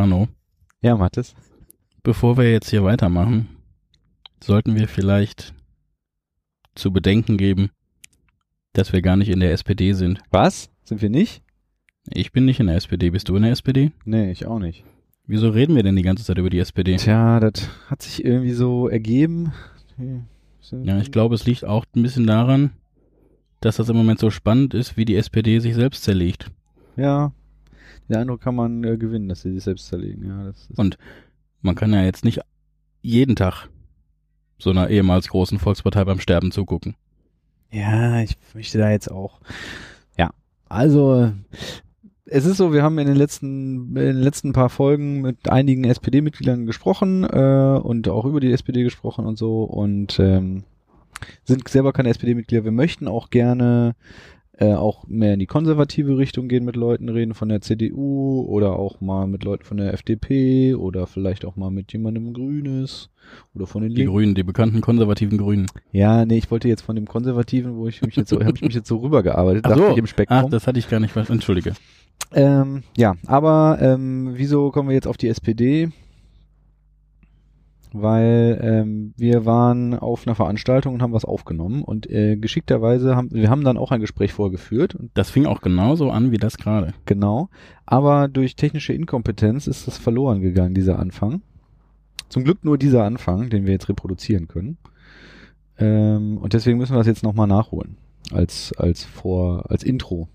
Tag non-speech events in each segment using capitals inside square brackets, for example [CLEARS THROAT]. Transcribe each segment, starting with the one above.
Hanno, Ja, Mathis. bevor wir jetzt hier weitermachen, sollten wir vielleicht zu bedenken geben, dass wir gar nicht in der SPD sind. Was? Sind wir nicht? Ich bin nicht in der SPD. Bist du in der SPD? Nee, ich auch nicht. Wieso reden wir denn die ganze Zeit über die SPD? Tja, das hat sich irgendwie so ergeben. Ja, ich glaube, es liegt auch ein bisschen daran, dass das im Moment so spannend ist, wie die SPD sich selbst zerlegt. Ja, den Eindruck kann man äh, gewinnen, dass sie sich selbst zerlegen. Ja, Und man kann ja jetzt nicht jeden Tag so einer ehemals großen Volkspartei beim Sterben zugucken. Ja, ich möchte da jetzt auch. Ja, also es ist so, wir haben in den letzten, in den letzten paar Folgen mit einigen SPD-Mitgliedern gesprochen äh, und auch über die SPD gesprochen und so und ähm, sind selber keine SPD-Mitglieder. Wir möchten auch gerne äh, auch mehr in die konservative Richtung gehen mit Leuten reden von der CDU oder auch mal mit Leuten von der FDP oder vielleicht auch mal mit jemandem Grünes oder von den Die Linken. Grünen, die bekannten konservativen Grünen. Ja, nee, ich wollte jetzt von dem Konservativen, wo ich mich jetzt so, habe ich mich jetzt so rübergearbeitet, [LAUGHS] Ach dachte so. ich im Ach, Spektrum. das hatte ich gar nicht verstanden. Entschuldige. ähm, ja, aber ähm, wieso kommen wir jetzt auf die SPD? Weil ähm, wir waren auf einer Veranstaltung und haben was aufgenommen und äh, geschickterweise haben wir haben dann auch ein Gespräch vorgeführt Das fing auch genauso an wie das gerade. genau, aber durch technische Inkompetenz ist das verloren gegangen dieser Anfang. Zum Glück nur dieser Anfang, den wir jetzt reproduzieren können. Ähm, und deswegen müssen wir das jetzt nochmal nachholen als als vor als Intro.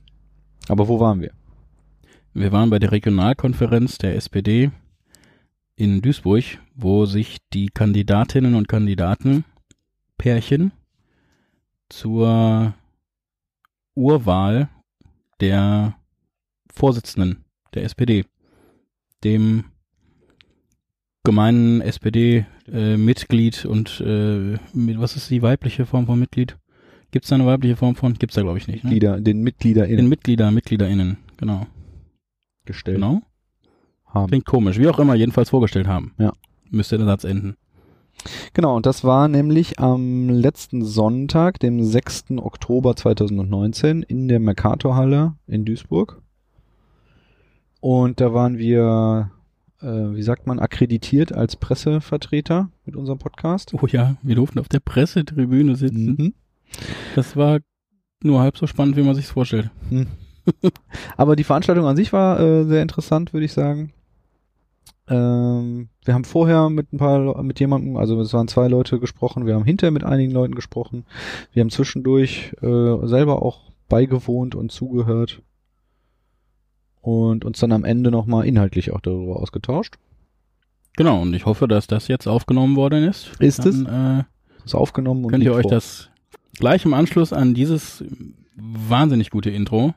Aber wo waren wir? Wir waren bei der Regionalkonferenz der SPD in Duisburg, wo sich die Kandidatinnen und Kandidaten Pärchen zur Urwahl der Vorsitzenden der SPD, dem gemeinen SPD-Mitglied und äh, mit, was ist die weibliche Form von Mitglied? Gibt es da eine weibliche Form von? Gibt's da glaube ich nicht. Ne? Mitglieder, den MitgliederInnen Den Mitglieder, MitgliederInnen, genau. gestellt Genau. Haben. Klingt komisch, wie auch immer, jedenfalls vorgestellt haben. Ja. Müsste der Satz enden. Genau, und das war nämlich am letzten Sonntag, dem 6. Oktober 2019 in der Mercatorhalle in Duisburg. Und da waren wir, äh, wie sagt man, akkreditiert als Pressevertreter mit unserem Podcast. Oh ja, wir durften auf der Pressetribüne sitzen. Mhm. Das war nur halb so spannend, wie man sich's vorstellt. Aber die Veranstaltung an sich war äh, sehr interessant, würde ich sagen. Ähm, wir haben vorher mit ein paar, mit jemandem, also es waren zwei Leute gesprochen, wir haben hinterher mit einigen Leuten gesprochen, wir haben zwischendurch äh, selber auch beigewohnt und zugehört und uns dann am Ende nochmal inhaltlich auch darüber ausgetauscht. Genau, und ich hoffe, dass das jetzt aufgenommen worden ist. Ist es? Dann, äh, Das ist aufgenommen und könnt ihr euch vor. das gleich im Anschluss an dieses wahnsinnig gute Intro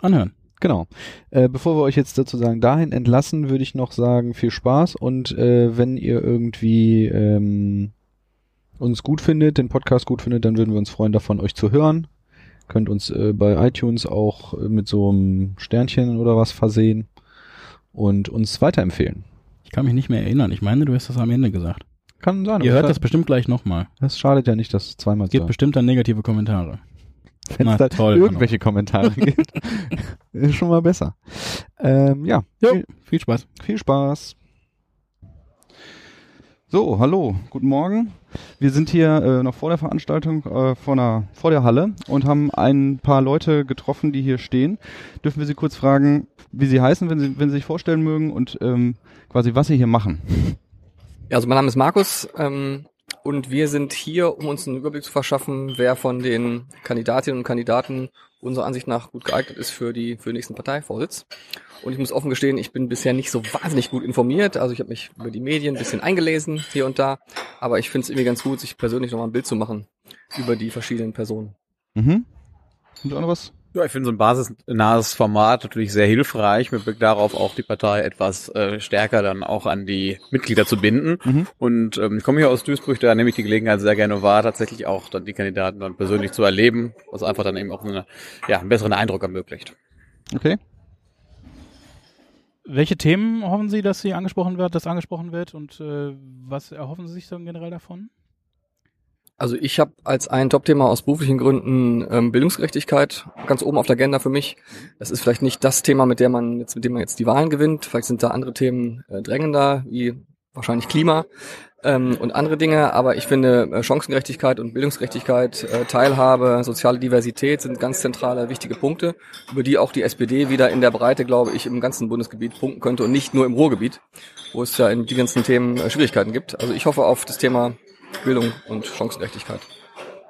anhören. Genau. Äh, bevor wir euch jetzt sozusagen dahin entlassen, würde ich noch sagen, viel Spaß und äh, wenn ihr irgendwie ähm, uns gut findet, den Podcast gut findet, dann würden wir uns freuen, davon euch zu hören. Könnt uns äh, bei iTunes auch äh, mit so einem Sternchen oder was versehen und uns weiterempfehlen. Ich kann mich nicht mehr erinnern. Ich meine, du hast das am Ende gesagt. Kann sein. Ihr hört das bestimmt gleich nochmal. das schadet ja nicht, das zweimal Es gibt bestimmt dann negative Kommentare. Wenn Na, es da toll, irgendwelche Kommentare [LAUGHS] gibt. ist schon mal besser. Ähm, ja, Jo, viel, viel Spaß. Viel Spaß. So, hallo, guten Morgen. Wir sind hier äh, noch vor der Veranstaltung, äh, vor, einer, vor der Halle und haben ein paar Leute getroffen, die hier stehen. Dürfen wir Sie kurz fragen, wie Sie heißen, wenn Sie, wenn Sie sich vorstellen mögen und ähm, quasi, was Sie hier machen? Ja, also mein Name ist Markus ähm, und wir sind hier, um uns einen Überblick zu verschaffen, wer von den Kandidatinnen und Kandidaten unserer Ansicht nach gut geeignet ist für die für den nächsten Parteivorsitz. Und ich muss offen gestehen, ich bin bisher nicht so wahnsinnig gut informiert. Also ich habe mich über die Medien ein bisschen eingelesen hier und da, aber ich finde es irgendwie ganz gut, sich persönlich nochmal ein Bild zu machen über die verschiedenen Personen. Mhm. Und auch noch was? Ja, ich finde so ein basisnahes Format natürlich sehr hilfreich, mit Blick darauf auch die Partei etwas äh, stärker dann auch an die Mitglieder zu binden. Mhm. Und ähm, ich komme hier aus Duisburg, da nehme ich die Gelegenheit sehr gerne wahr, tatsächlich auch dann die Kandidaten dann persönlich zu erleben, was einfach dann eben auch eine, ja, einen besseren Eindruck ermöglicht. Okay. Welche Themen hoffen Sie, dass Sie angesprochen wird, dass angesprochen wird und äh, was erhoffen Sie sich dann generell davon? Also ich habe als ein Top-Thema aus beruflichen Gründen ähm, Bildungsgerechtigkeit ganz oben auf der Agenda für mich. Das ist vielleicht nicht das Thema, mit dem man jetzt, mit dem man jetzt die Wahlen gewinnt. Vielleicht sind da andere Themen äh, drängender, wie wahrscheinlich Klima ähm, und andere Dinge. Aber ich finde äh, Chancengerechtigkeit und Bildungsgerechtigkeit, äh, Teilhabe, soziale Diversität sind ganz zentrale, wichtige Punkte, über die auch die SPD wieder in der Breite, glaube ich, im ganzen Bundesgebiet punkten könnte und nicht nur im Ruhrgebiet, wo es ja in die ganzen Themen äh, Schwierigkeiten gibt. Also ich hoffe auf das Thema Bildung und Chancengerechtigkeit.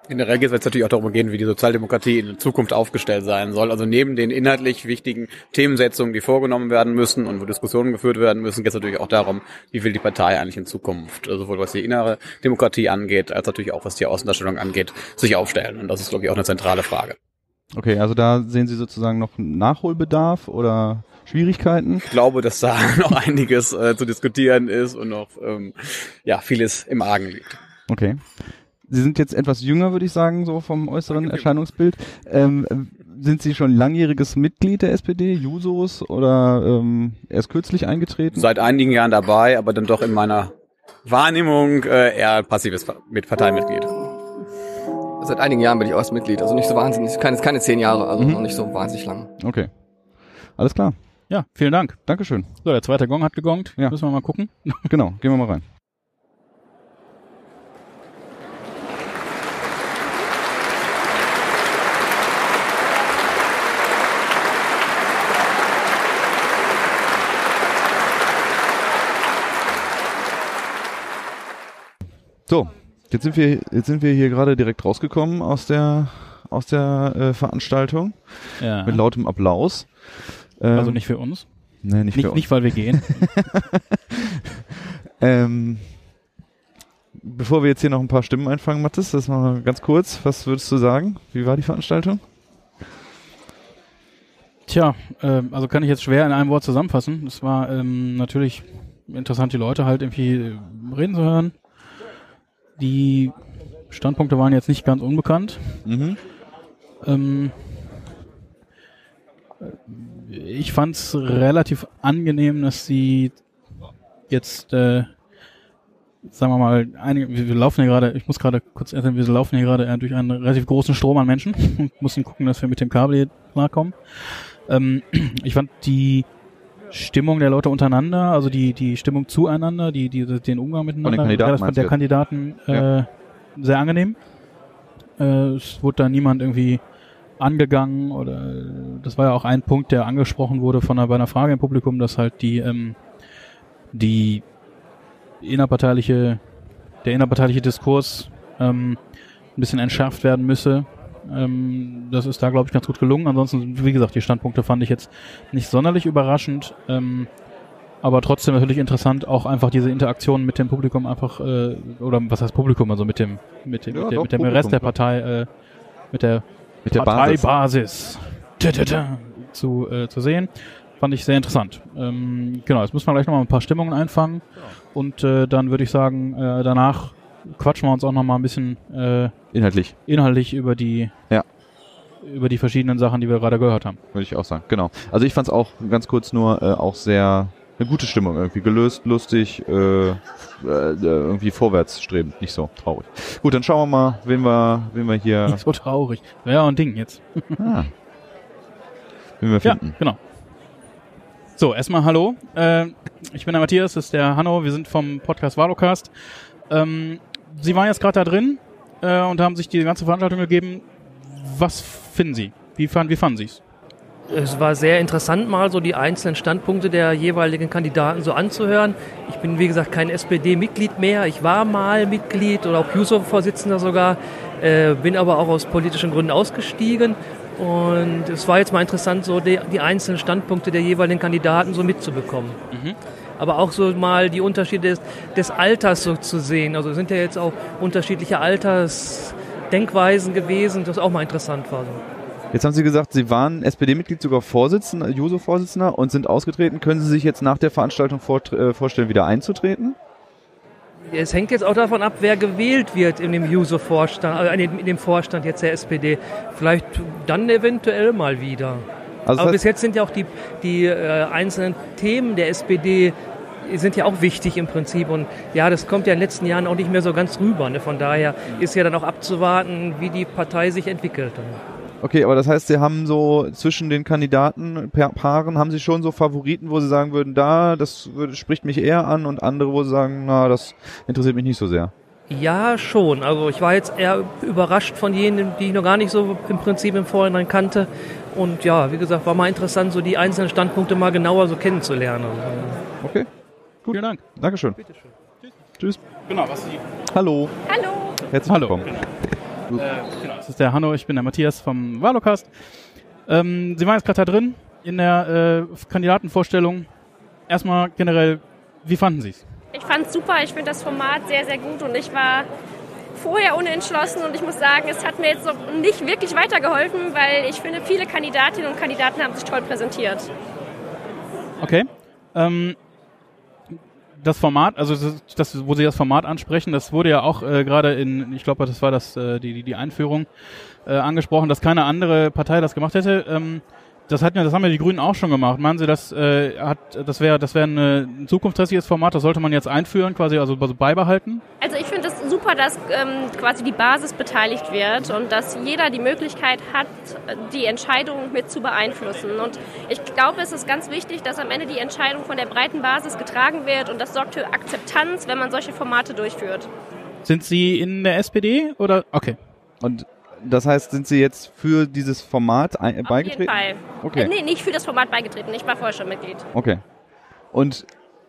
Generell wird es natürlich auch darum gehen, wie die Sozialdemokratie in Zukunft aufgestellt sein soll. Also neben den inhaltlich wichtigen Themensetzungen, die vorgenommen werden müssen und wo Diskussionen geführt werden müssen, geht es natürlich auch darum, wie will die Partei eigentlich in Zukunft, also sowohl was die innere Demokratie angeht, als natürlich auch was die Außendarstellung angeht, sich aufstellen. Und das ist, glaube ich, auch eine zentrale Frage. Okay, also da sehen Sie sozusagen noch Nachholbedarf oder Schwierigkeiten? Ich glaube, dass da [LAUGHS] noch einiges äh, zu diskutieren ist und noch ähm, ja vieles im Argen liegt. Okay. Sie sind jetzt etwas jünger, würde ich sagen, so vom äußeren Erscheinungsbild. Ähm, sind Sie schon langjähriges Mitglied der SPD, Jusos, oder ähm, erst kürzlich eingetreten? Seit einigen Jahren dabei, aber dann doch in meiner Wahrnehmung äh, eher passives mit Parteimitglied. Seit einigen Jahren bin ich auch erst Mitglied, also nicht so wahnsinnig, keine, keine zehn Jahre, also Mhm. noch nicht so wahnsinnig lang. Okay. Alles klar. Ja, vielen Dank. Dankeschön. So, der zweite Gong hat gegongt. Ja. Müssen wir mal gucken. Genau, gehen wir mal rein. So, jetzt sind wir jetzt sind wir hier gerade direkt rausgekommen aus der aus der äh, Veranstaltung Ja. mit lautem Applaus. Ähm, also nicht für uns. nee, nicht, für Nicht, uns. nicht weil wir gehen. [LAUGHS] Ähm, bevor wir jetzt hier noch ein paar Stimmen einfangen, Mathis, das mal ganz kurz. Was würdest du sagen? Wie war die Veranstaltung? Tja, ähm, also kann ich jetzt schwer in einem Wort zusammenfassen. Es war ähm, natürlich interessant, die Leute halt irgendwie äh, reden zu hören. Die Standpunkte waren jetzt nicht ganz unbekannt. Mhm. Ähm, ich fand es relativ angenehm, dass sie jetzt, äh, sagen wir mal, einige, wir laufen hier gerade, ich muss gerade kurz erzählen, wir laufen hier gerade äh, durch einen relativ großen Strom an Menschen [LAUGHS] und müssen gucken, dass wir mit dem Kabel hier klarkommen. Ähm, ich fand die Stimmung der Leute untereinander, also die, die Stimmung zueinander, die, die, den Umgang miteinander, Kandidaten das von der du? Kandidaten äh, Ja. sehr angenehm. Äh, es wurde da niemand irgendwie angegangen oder das war ja auch ein Punkt, der angesprochen wurde von einer, bei einer Frage im Publikum, dass halt die ähm, die innerparteiliche der innerparteiliche Diskurs ähm, ein bisschen entschärft werden müsse. Ähm, das ist da glaube ich ganz gut gelungen. Ansonsten wie gesagt die Standpunkte fand ich jetzt nicht sonderlich überraschend. Ähm, aber trotzdem natürlich interessant, auch einfach diese Interaktion mit dem Publikum einfach, äh, oder was heißt Publikum, also mit dem, mit dem, Ja, mit, dem doch, mit dem Publikum, Rest der. Partei, äh, mit der Mit der Basis. Parteibasis zu, äh, zu sehen. Fand ich sehr interessant. Ähm, genau, jetzt müssen wir gleich nochmal ein paar Stimmungen einfangen. Und äh, dann würde ich sagen, äh, danach quatschen wir uns auch nochmal ein bisschen äh, Inhaltlich, inhaltlich über die Ja. über die verschiedenen Sachen, die wir gerade gehört haben. würde ich auch sagen. Genau. Also ich fand es auch ganz kurz nur äh, auch sehr eine gute Stimmung irgendwie. Gelöst, lustig, äh, äh, irgendwie vorwärts strebend, nicht so traurig. Gut, dann schauen wir mal, wen wir, wen wir hier, Nicht so traurig. Ja ein Ding jetzt. ah, wen wir Ja, finden. genau. So, erstmal hallo. Äh, ich bin der Matthias, das ist der Hanno. Wir sind vom Podcast Valocast. Ähm, Sie waren jetzt gerade da drin äh, und haben sich die ganze Veranstaltung gegeben. Was finden Sie? Wie fanden, wie fanden Sie es? Es war sehr interessant, mal so die einzelnen Standpunkte der jeweiligen Kandidaten so anzuhören. Ich bin, wie gesagt, kein SPD-Mitglied mehr. Ich war mal Mitglied oder auch Juso-Vorsitzender sogar, äh, bin aber auch aus politischen Gründen ausgestiegen. Und es war jetzt mal interessant, so die, die einzelnen Standpunkte der jeweiligen Kandidaten so mitzubekommen. Aber auch so mal die Unterschiede des, des Alters so zu sehen. Also es sind ja jetzt auch unterschiedliche Altersdenkweisen gewesen, das auch mal interessant war. Jetzt haben Sie gesagt, Sie waren SPD-Mitglied, sogar Vorsitzender, Juso-Vorsitzender und sind ausgetreten. Können Sie sich jetzt nach der Veranstaltung vor, äh, vorstellen, wieder einzutreten? Es hängt jetzt auch davon ab, wer gewählt wird in dem Juso-Vorstand, dem- in dem Vorstand jetzt der SPD. Vielleicht dann eventuell mal wieder. Also Aber bis jetzt sind ja auch die, die äh, einzelnen Themen der SPD sind ja auch wichtig im Prinzip. Und ja, das kommt ja in den letzten Jahren auch nicht mehr so ganz rüber. Ne? Von daher ist ja dann auch abzuwarten, wie die Partei sich entwickelt. Okay, aber das heißt, Sie haben so zwischen den Kandidatenpaaren, haben Sie schon so Favoriten, wo Sie sagen würden, da, das spricht mich eher an und andere, wo Sie sagen, na, das interessiert mich nicht so sehr. Ja, schon. Also ich war jetzt eher überrascht von jenen, die ich noch gar nicht so im Prinzip im Vorhinein kannte. Und ja, wie gesagt, war mal interessant, so die einzelnen Standpunkte mal genauer so kennenzulernen. Okay, gut. Vielen Dank. Dankeschön. Bitteschön. Tschüss. Genau, was Sie Hallo. Hallo. Herzlich Hallo. willkommen. Äh, genau, das ist der Hanno, ich bin der Matthias vom Valocast. Ähm, Sie waren jetzt gerade da drin in der äh, Kandidatenvorstellung. Erstmal generell, wie fanden Sie es? Ich fand's super. Ich finde das Format sehr, sehr gut und ich war vorher unentschlossen und ich muss sagen, es hat mir jetzt so nicht wirklich weitergeholfen, weil ich finde, viele Kandidatinnen und Kandidaten haben sich toll präsentiert. Okay. Ähm, das Format, also das, wo Sie das Format ansprechen, das wurde ja auch äh, gerade in, ich glaube, das war das äh, die, die, die Einführung äh, angesprochen, dass keine andere Partei das gemacht hätte. Ähm, das ja, das haben ja die Grünen auch schon gemacht. Meinen Sie, das äh, hat, das wäre, das wäre ein zukunftsträchtiges Format, das sollte man jetzt einführen, quasi also beibehalten? Also ich finde es super, dass ähm, quasi die Basis beteiligt wird und dass jeder die Möglichkeit hat, die Entscheidung mit zu beeinflussen. Und ich glaube, es ist ganz wichtig, dass am Ende die Entscheidung von der breiten Basis getragen wird und das sorgt für Akzeptanz, wenn man solche Formate durchführt. Sind Sie in der SPD oder? Okay. Und das heißt, sind Sie jetzt für dieses Format ein, Auf beigetreten? jeden Fall. Okay. Äh, nee, nicht für das Format beigetreten. Ich war vorher schon Mitglied. Okay. Und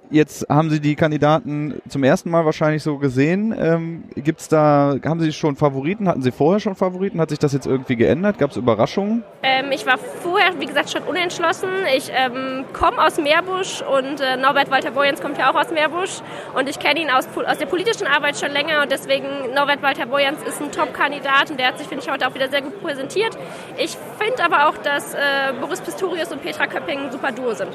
jetzt haben Sie die Kandidaten zum ersten Mal wahrscheinlich so gesehen. Ähm, gibt's da, haben Sie schon Favoriten? Hatten Sie vorher schon Favoriten? Hat sich das jetzt irgendwie geändert? Gab es Überraschungen? Ähm, ich war vorher, wie gesagt, schon unentschlossen. Ich ähm, komme aus Meerbusch und äh, Norbert Walter Borjans kommt ja auch aus Meerbusch. Und ich kenne ihn aus, aus der politischen Arbeit schon länger und deswegen Norbert Walter Borjans ist ein Top-Kandidat und der hat sich, finde ich, heute auch wieder sehr gut präsentiert. Ich finde aber auch, dass äh, Boris Pistorius und Petra Köpping ein super Duo sind.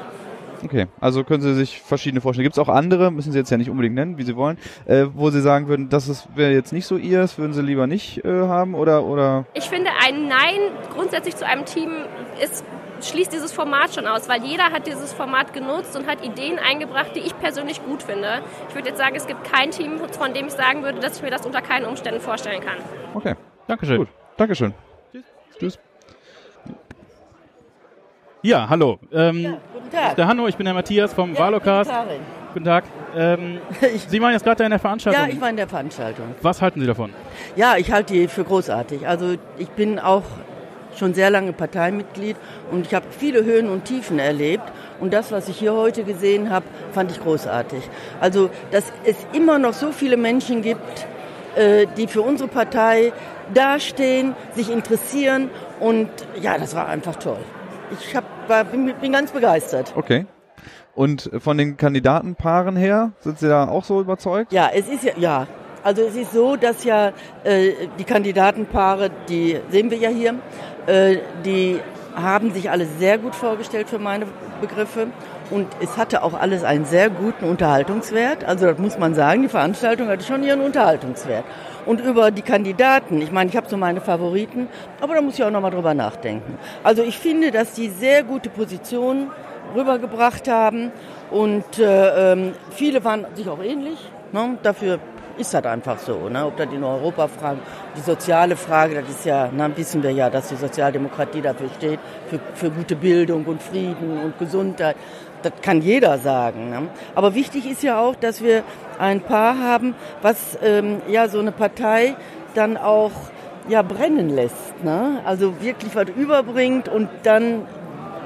Okay, also können Sie sich verschiedene vorstellen. Gibt es auch andere, müssen Sie jetzt ja nicht unbedingt nennen, wie Sie wollen, äh, wo Sie sagen würden, das wäre jetzt nicht so Ihres, würden Sie lieber nicht äh, haben oder, oder Ich finde, ein Nein grundsätzlich zu einem Team ist, schließt dieses Format schon aus, weil jeder hat dieses Format genutzt und hat Ideen eingebracht, die ich persönlich gut finde. Ich würde jetzt sagen, es gibt kein Team, von dem ich sagen würde, dass ich mir das unter keinen Umständen vorstellen kann. okay, Dankeschön. gut, Dankeschön. Tschüss. Ja, hallo. Ähm, Guten Tag. der Hanno, ich bin der Matthias vom Ja, Valocast. ich. Guten Tag. Ähm, [LAUGHS] Ich, Sie waren jetzt gerade in der Veranstaltung. ja, ich war in der Veranstaltung. Was halten Sie davon? Ja, ich halte die für großartig. Also ich bin auch schon sehr lange Parteimitglied und ich habe viele Höhen und Tiefen erlebt. Und das, was ich hier heute gesehen habe, fand ich großartig. Also, dass es immer noch so viele Menschen gibt, äh, die für unsere Partei dastehen, sich interessieren. Und ja, das war einfach toll. Ich hab, war, bin, bin ganz begeistert. Okay. Und von den Kandidatenpaaren her, sind Sie da auch so überzeugt? Ja, es ist ja, ja. Also es ist so, dass ja äh, die Kandidatenpaare, die sehen wir ja hier, äh, die haben sich alle sehr gut vorgestellt für meine Begriffe. Und es hatte auch alles einen sehr guten Unterhaltungswert. Also das muss man sagen, die Veranstaltung hatte schon ihren Unterhaltungswert. Und über die Kandidaten, ich meine, ich habe so meine Favoriten, aber da muss ich auch nochmal drüber nachdenken. Also ich finde, dass die sehr gute Positionen rübergebracht haben und äh, ähm, viele waren sich auch ähnlich. Ne? Dafür ist das einfach so. Ne? Ob das in Europafragen, die soziale Frage, das ist ja, na, wissen wir ja, dass die Sozialdemokratie dafür steht, für, für gute Bildung und Frieden und Gesundheit. Das kann jeder sagen. Ne? Aber wichtig ist ja auch, dass wir ein Paar haben, was ähm, ja so eine Partei dann auch ja brennen lässt. Ne? Also wirklich was überbringt und dann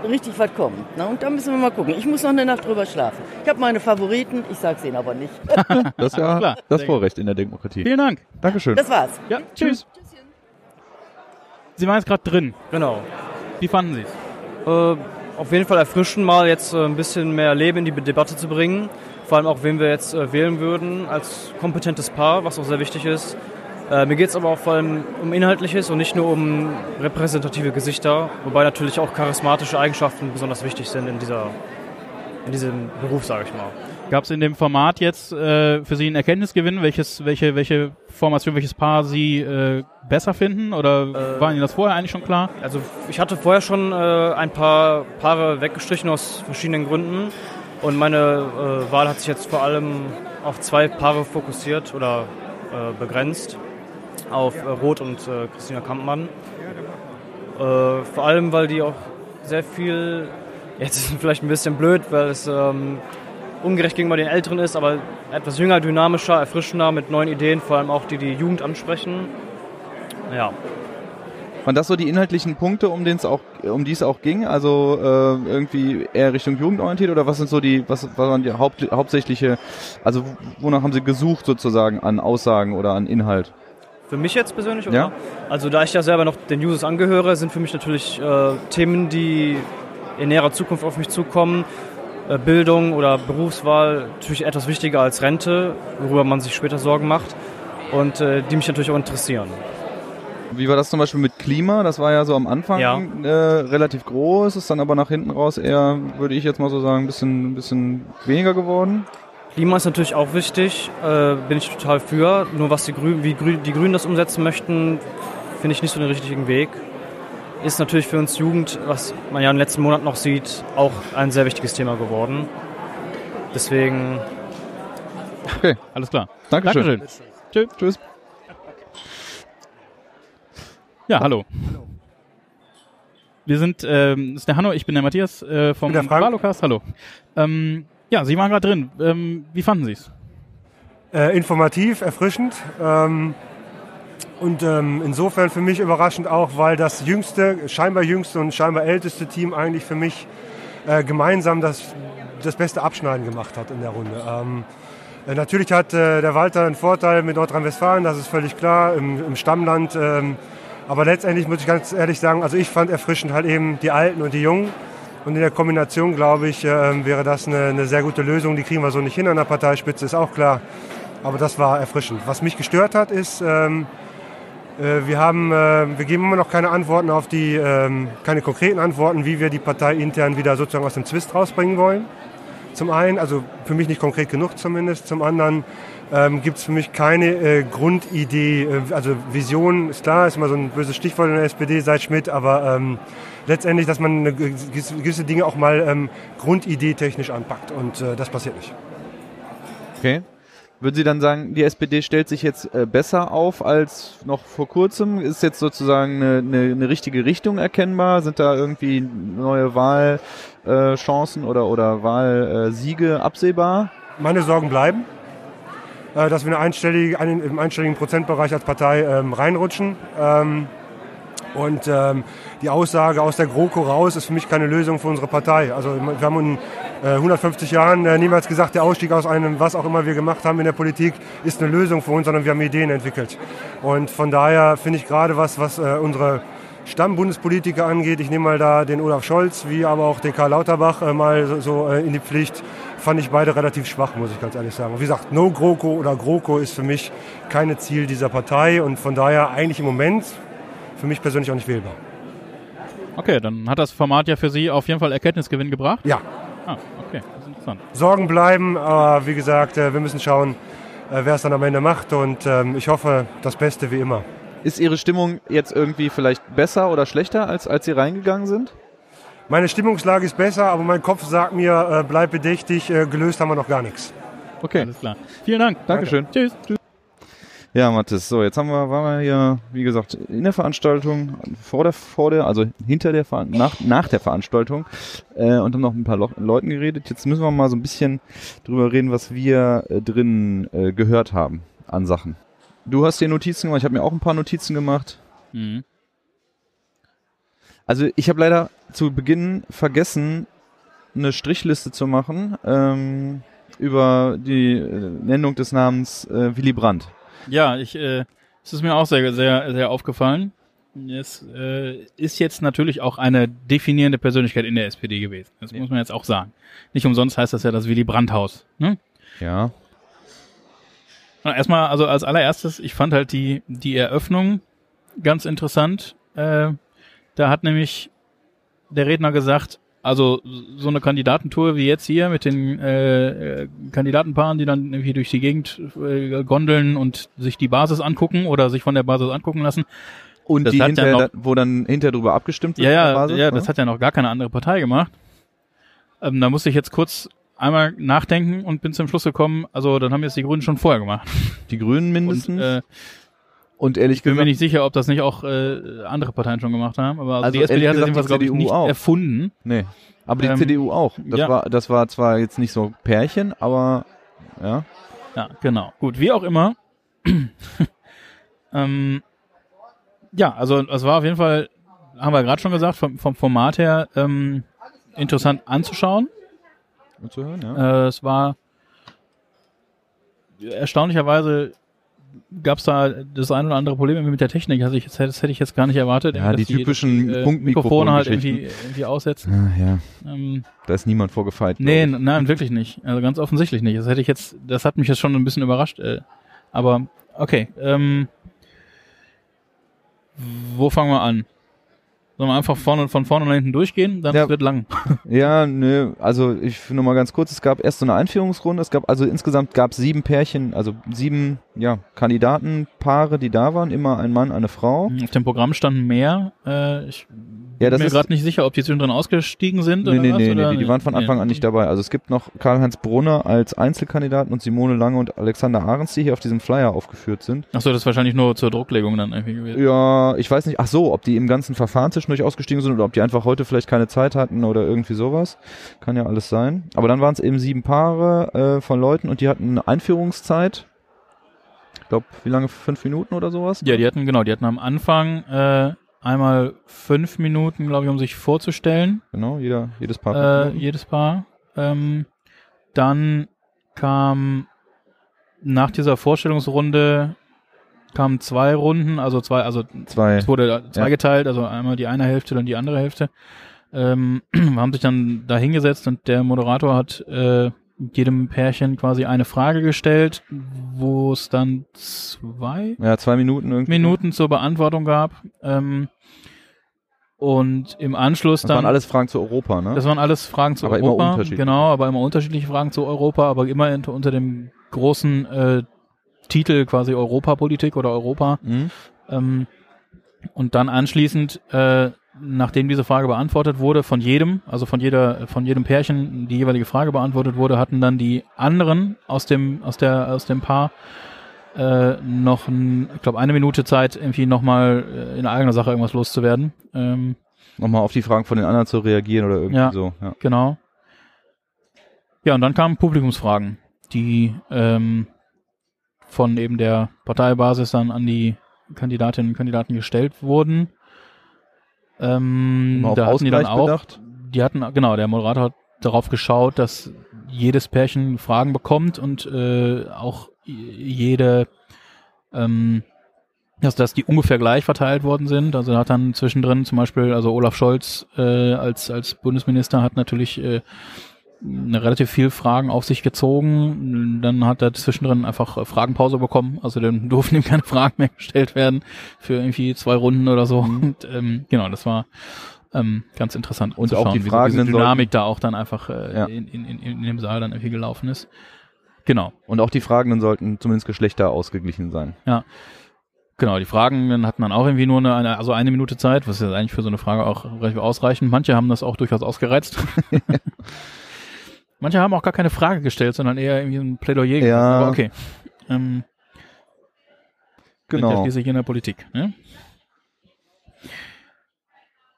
richtig was kommt. Ne? Und da müssen wir mal gucken. Ich muss noch eine Nacht drüber schlafen. Ich habe meine Favoriten, ich sag's Ihnen aber nicht. [LAUGHS] Das ist ja Klar. das Vorrecht in der Demokratie. Vielen Dank. Dankeschön. Das war's. Ja, tschüss. Sie waren jetzt gerade drin. Genau. Wie fanden Sie es? Äh, auf jeden Fall erfrischen, mal jetzt äh, ein bisschen mehr Leben in die Debatte zu bringen. Vor allem auch, wen wir jetzt äh, wählen würden als kompetentes Paar, was auch sehr wichtig ist. Äh, mir geht es aber auch vor allem um Inhaltliches und nicht nur um repräsentative Gesichter, wobei natürlich auch charismatische Eigenschaften besonders wichtig sind in, dieser, in diesem Beruf, sage ich mal. Gab es in dem Format jetzt äh, für Sie einen Erkenntnisgewinn, welches, welche, welche Formation, welches Paar Sie äh, besser finden? Oder war Ihnen das vorher eigentlich schon klar? Also ich hatte vorher schon äh, ein paar Paare weggestrichen aus verschiedenen Gründen. Und meine äh, Wahl hat sich jetzt vor allem auf zwei Paare fokussiert oder äh, begrenzt. Auf äh, Roth und äh, Christina Kampmann. Äh, vor allem, weil die auch sehr viel, jetzt ist vielleicht ein bisschen blöd, weil es ähm, ungerecht gegenüber den Älteren ist, aber etwas jünger, dynamischer, erfrischender, mit neuen Ideen, vor allem auch die die Jugend ansprechen. Ja, Waren das so die inhaltlichen Punkte, um, auch, um die es auch ging? Also äh, irgendwie eher Richtung Jugendorientiert oder was sind so die, was, was waren die Haupt, hauptsächliche, also wonach haben Sie gesucht sozusagen an Aussagen oder an Inhalt? Für mich jetzt persönlich, oder? Ja. Also da ich ja selber noch den Users angehöre, sind für mich natürlich äh, Themen, die in näherer Zukunft auf mich zukommen. Äh, Bildung oder Berufswahl natürlich etwas wichtiger als Rente, worüber man sich später Sorgen macht und äh, die mich natürlich auch interessieren. Wie war das zum Beispiel mit Klima? Das war ja so am Anfang Ja. äh, relativ groß, ist dann aber nach hinten raus eher, würde ich jetzt mal so sagen, ein bisschen, ein bisschen weniger geworden. Klima ist natürlich auch wichtig, äh, bin ich total für. Nur was die Grünen, wie Grü die Grünen das umsetzen möchten, finde ich nicht so den richtigen Weg. Ist natürlich für uns Jugend, was man ja in den letzten Monaten noch sieht, auch ein sehr wichtiges Thema geworden. Deswegen Okay, Alles klar. Dankeschön. Dankeschön. Tschüss. Tschüss. Ja, hallo. Wir sind, ähm, das ist der Hanno, ich bin der Matthias äh, vom. Valocast. Hallo. Ähm, ja, Sie waren gerade drin. Ähm, wie fanden Sie es? Äh, informativ, erfrischend ähm, und ähm, insofern für mich überraschend auch, weil das jüngste, scheinbar jüngste und scheinbar älteste Team eigentlich für mich äh, gemeinsam das, das beste Abschneiden gemacht hat in der Runde. Ähm, äh, natürlich hat äh, der Walter einen Vorteil mit Nordrhein-Westfalen, das ist völlig klar, im, im Stammland. Ähm, aber letztendlich muss ich ganz ehrlich sagen, also ich fand erfrischend halt eben die Alten und die Jungen. Und in der Kombination, glaube ich, äh, wäre das eine, eine sehr gute Lösung. Die kriegen wir so nicht hin an der Parteispitze, ist auch klar. Aber das war erfrischend. Was mich gestört hat, ist, ähm, äh, wir, haben, äh, wir geben immer noch keine Antworten auf die, ähm, keine konkreten Antworten, wie wir die Partei intern wieder sozusagen aus dem Zwist rausbringen wollen. Zum einen, also für mich nicht konkret genug zumindest. Zum anderen ähm, gibt es für mich keine äh, Grundidee, äh, also Vision ist klar, ist immer so ein böses Stichwort in der SPD seit Schmidt, aber ähm, letztendlich, dass man gewisse Dinge auch mal ähm, Grundidee technisch anpackt und äh, das passiert nicht. Okay. Würden Sie dann sagen, die SPD stellt sich jetzt äh, besser auf als noch vor kurzem? Ist jetzt sozusagen eine, eine, eine richtige Richtung erkennbar? Sind da irgendwie neue Wahlchancen äh, oder, oder Wahlsiege absehbar? Meine Sorgen bleiben, äh, dass wir eine einstellige, einen, im einstelligen Prozentbereich als Partei ähm, reinrutschen. Ähm, und ähm, die Aussage aus der GroKo raus ist für mich keine Lösung für unsere Partei. Also wir haben in äh, 150 Jahren äh, niemals gesagt, der Ausstieg aus einem, was auch immer wir gemacht haben in der Politik, ist eine Lösung für uns, sondern wir haben Ideen entwickelt. Und von daher finde ich gerade was, was äh, unsere Stammbundespolitiker angeht, ich nehme mal da den Olaf Scholz, wie aber auch den Karl Lauterbach äh, mal so, so äh, in die Pflicht, fand ich beide relativ schwach, muss ich ganz ehrlich sagen. Wie gesagt, No GroKo oder GroKo ist für mich keine Ziel dieser Partei und von daher eigentlich im Moment für mich persönlich auch nicht wählbar. Okay, dann hat das Format ja für Sie auf jeden Fall Erkenntnisgewinn gebracht. Ja, Ah, okay, das ist interessant. Sorgen bleiben, aber wie gesagt, äh, wir müssen schauen, äh, wer es dann am Ende macht und ähm, ich hoffe, das Beste wie immer. Ist Ihre Stimmung jetzt irgendwie vielleicht besser oder schlechter, als, als Sie reingegangen sind? Meine Stimmungslage ist besser, aber mein Kopf sagt mir, äh, bleib bedächtig, gelöst haben wir noch gar nichts. Okay, Alles klar. Vielen Dank. Dankeschön. Tschüss. Ja, Mathis, so, jetzt haben wir, waren wir hier, wie gesagt, in der Veranstaltung, vor der, vor der, also hinter der, Ver- nach, nach der Veranstaltung äh, und haben noch mit ein paar Lo Leuten geredet. Jetzt müssen wir mal so ein bisschen drüber reden, was wir äh, drin äh, gehört haben an Sachen. Du hast dir Notizen gemacht, ich habe mir auch ein paar Notizen gemacht. Mhm. Also ich habe leider zu Beginn vergessen, eine Strichliste zu machen ähm, über die äh, Nennung des Namens äh, Willy Brandt. Ja, ich, äh, es ist mir auch sehr, sehr, sehr aufgefallen. Es äh, ist jetzt natürlich auch eine definierende Persönlichkeit in der SPD gewesen. Das muss man jetzt auch sagen. Nicht umsonst heißt das ja das Willy Brandt-Haus. Ne? Ja. Erstmal, also als allererstes, ich fand halt die, die Eröffnung ganz interessant. Äh, da hat nämlich der Redner gesagt, also so eine Kandidatentour wie jetzt hier mit den äh, äh, Kandidatenpaaren, die dann irgendwie durch die Gegend äh, gondeln und sich die Basis angucken oder sich von der Basis angucken lassen. Und Das die hat ja hinterher, noch- wo dann hinterher drüber abgestimmt wird? Ja, ja, Basis, ja, oder? das hat ja noch gar keine andere Partei gemacht. Ähm, da musste ich jetzt kurz einmal nachdenken und bin zum Schluss gekommen, also dann haben jetzt die Grünen schon vorher gemacht. Die Grünen Und, mindestens. äh, Und ehrlich ich bin mir gesagt, nicht sicher, ob das nicht auch äh, andere Parteien schon gemacht haben, aber also, Also die SPD hat das gesagt, jedenfalls, glaube ich, nicht auch. erfunden. nee. Aber die Ähm, CDU auch. Das ja. war, das war zwar jetzt nicht so Pärchen, aber ja. Ja, genau. Gut, wie auch immer. [CLEARS THROAT] ähm, ja, also es war auf jeden Fall, haben wir gerade schon gesagt, vom, vom Format her ähm, interessant anzuschauen. Und zu hören, ja. Äh, es war erstaunlicherweise gab es da das ein oder andere Problem mit der Technik. Also ich, das hätte das hätte ich jetzt gar nicht erwartet. Ja, die typischen äh, Punktmikrofon- Mikrofone halt irgendwie, irgendwie aussetzen. Ah, ja, Ähm, da ist niemand vorgefeilt. Nee, nein, wirklich nicht. Also ganz offensichtlich nicht. Das hätte ich jetzt, das hat mich jetzt schon ein bisschen überrascht. Äh, aber okay. Ähm, wo fangen wir an? Sollen wir einfach vorne, von vorne nach hinten durchgehen? Dann Ja. wird lang. [LAUGHS] Ja, nö, also ich nur mal ganz kurz, es gab erst so eine Einführungsrunde, es gab also insgesamt gab es sieben Pärchen, also sieben ja, Kandidatenpaare, die da waren, immer ein Mann, eine Frau. Auf dem Programm standen mehr. Äh, ich Ja, bin das mir ist- gerade nicht sicher, ob die zwischendrin ausgestiegen sind Nee, oder nee, was. nee, oder? nee, die waren von Anfang an nicht dabei. Also es gibt noch Karl-Heinz Brunner als Einzelkandidaten und Simone Lange und Alexander Ahrens, die hier auf diesem Flyer aufgeführt sind. Achso, das ist wahrscheinlich nur zur Drucklegung dann irgendwie gewesen. Ja, ich weiß nicht, ach so, ob die im ganzen Verfahren zwischendurch ausgestiegen sind oder ob die einfach heute vielleicht keine Zeit hatten oder irgendwie sowas. Kann ja alles sein. Aber dann waren es eben sieben Paare äh, von Leuten und die hatten eine Einführungszeit. Ich glaube, wie lange? Fünf Minuten oder sowas? Ja, die hatten, genau, die hatten am Anfang äh, einmal fünf Minuten, glaube ich, um sich vorzustellen. Genau, jeder, jedes Paar. äh, jedes Paar. Ähm, dann kam nach dieser Vorstellungsrunde kamen zwei Runden, also zwei, also Zwei. es wurde zweigeteilt, Ja. also einmal die eine Hälfte, dann die andere Hälfte. Ähm, [CLEARS THROAT] haben sich dann da hingesetzt und der Moderator hat äh, jedem Pärchen quasi eine Frage gestellt, wo es dann zwei Ja, zwei Minuten irgendwie. Minuten zur Beantwortung gab. Ähm, und im Anschluss Das dann waren alles Fragen zu Europa, ne? das waren alles Fragen zu Aber immer Europa. unterschiedlich. Genau, aber immer unterschiedliche Fragen zu Europa, aber immer unter, unter dem großen äh, Titel quasi Europapolitik oder Europa. Mhm. Ähm, und dann anschließend, äh, nachdem diese Frage beantwortet wurde, von jedem, also von jeder, von jedem Pärchen, die jeweilige Frage beantwortet wurde, hatten dann die anderen aus dem, aus der, aus dem Paar äh, noch, ein, ich glaube, eine Minute Zeit, irgendwie nochmal äh, in eigener Sache irgendwas loszuwerden. Ähm, Nochmal auf die Fragen von den anderen zu reagieren oder irgendwie Ja. so. Ja. Genau. Ja, und dann kamen Publikumsfragen, die ähm, von eben der Parteibasis dann an die Kandidatinnen und Kandidaten gestellt wurden. Ähm, Immer auf da hatten die dann auch, bedacht? die hatten, genau, der Moderator hat darauf geschaut, dass jedes Pärchen Fragen bekommt und äh, auch jede, ähm, dass, dass die ungefähr gleich verteilt worden sind. Also hat dann zwischendrin zum Beispiel, also Olaf Scholz äh, als, als Bundesminister hat natürlich äh, relativ viel Fragen auf sich gezogen. Dann hat er zwischendrin einfach äh, Fragenpause bekommen. Also dann [LAUGHS] durften ihm keine Fragen mehr gestellt werden für irgendwie zwei Runden oder so. Und ähm, genau, das war ähm, ganz interessant. Und auch die wie so Dynamik da auch dann einfach äh, Ja. in, in, in, in dem Saal dann irgendwie gelaufen ist. Genau. Und auch die Fragenden sollten zumindest Geschlechter ausgeglichen sein. Genau, die Fragen dann hatten dann auch irgendwie nur eine, eine, also eine Minute Zeit, was ja eigentlich für so eine Frage auch relativ ausreichend. Manche haben das auch durchaus ausgereizt. [LAUGHS] [LAUGHS] Manche haben auch gar keine Frage gestellt, sondern eher irgendwie ein Plädoyer. Ja. gemacht. Aber okay. Ähm, Ja Genau. schließlich in der Politik. Ne?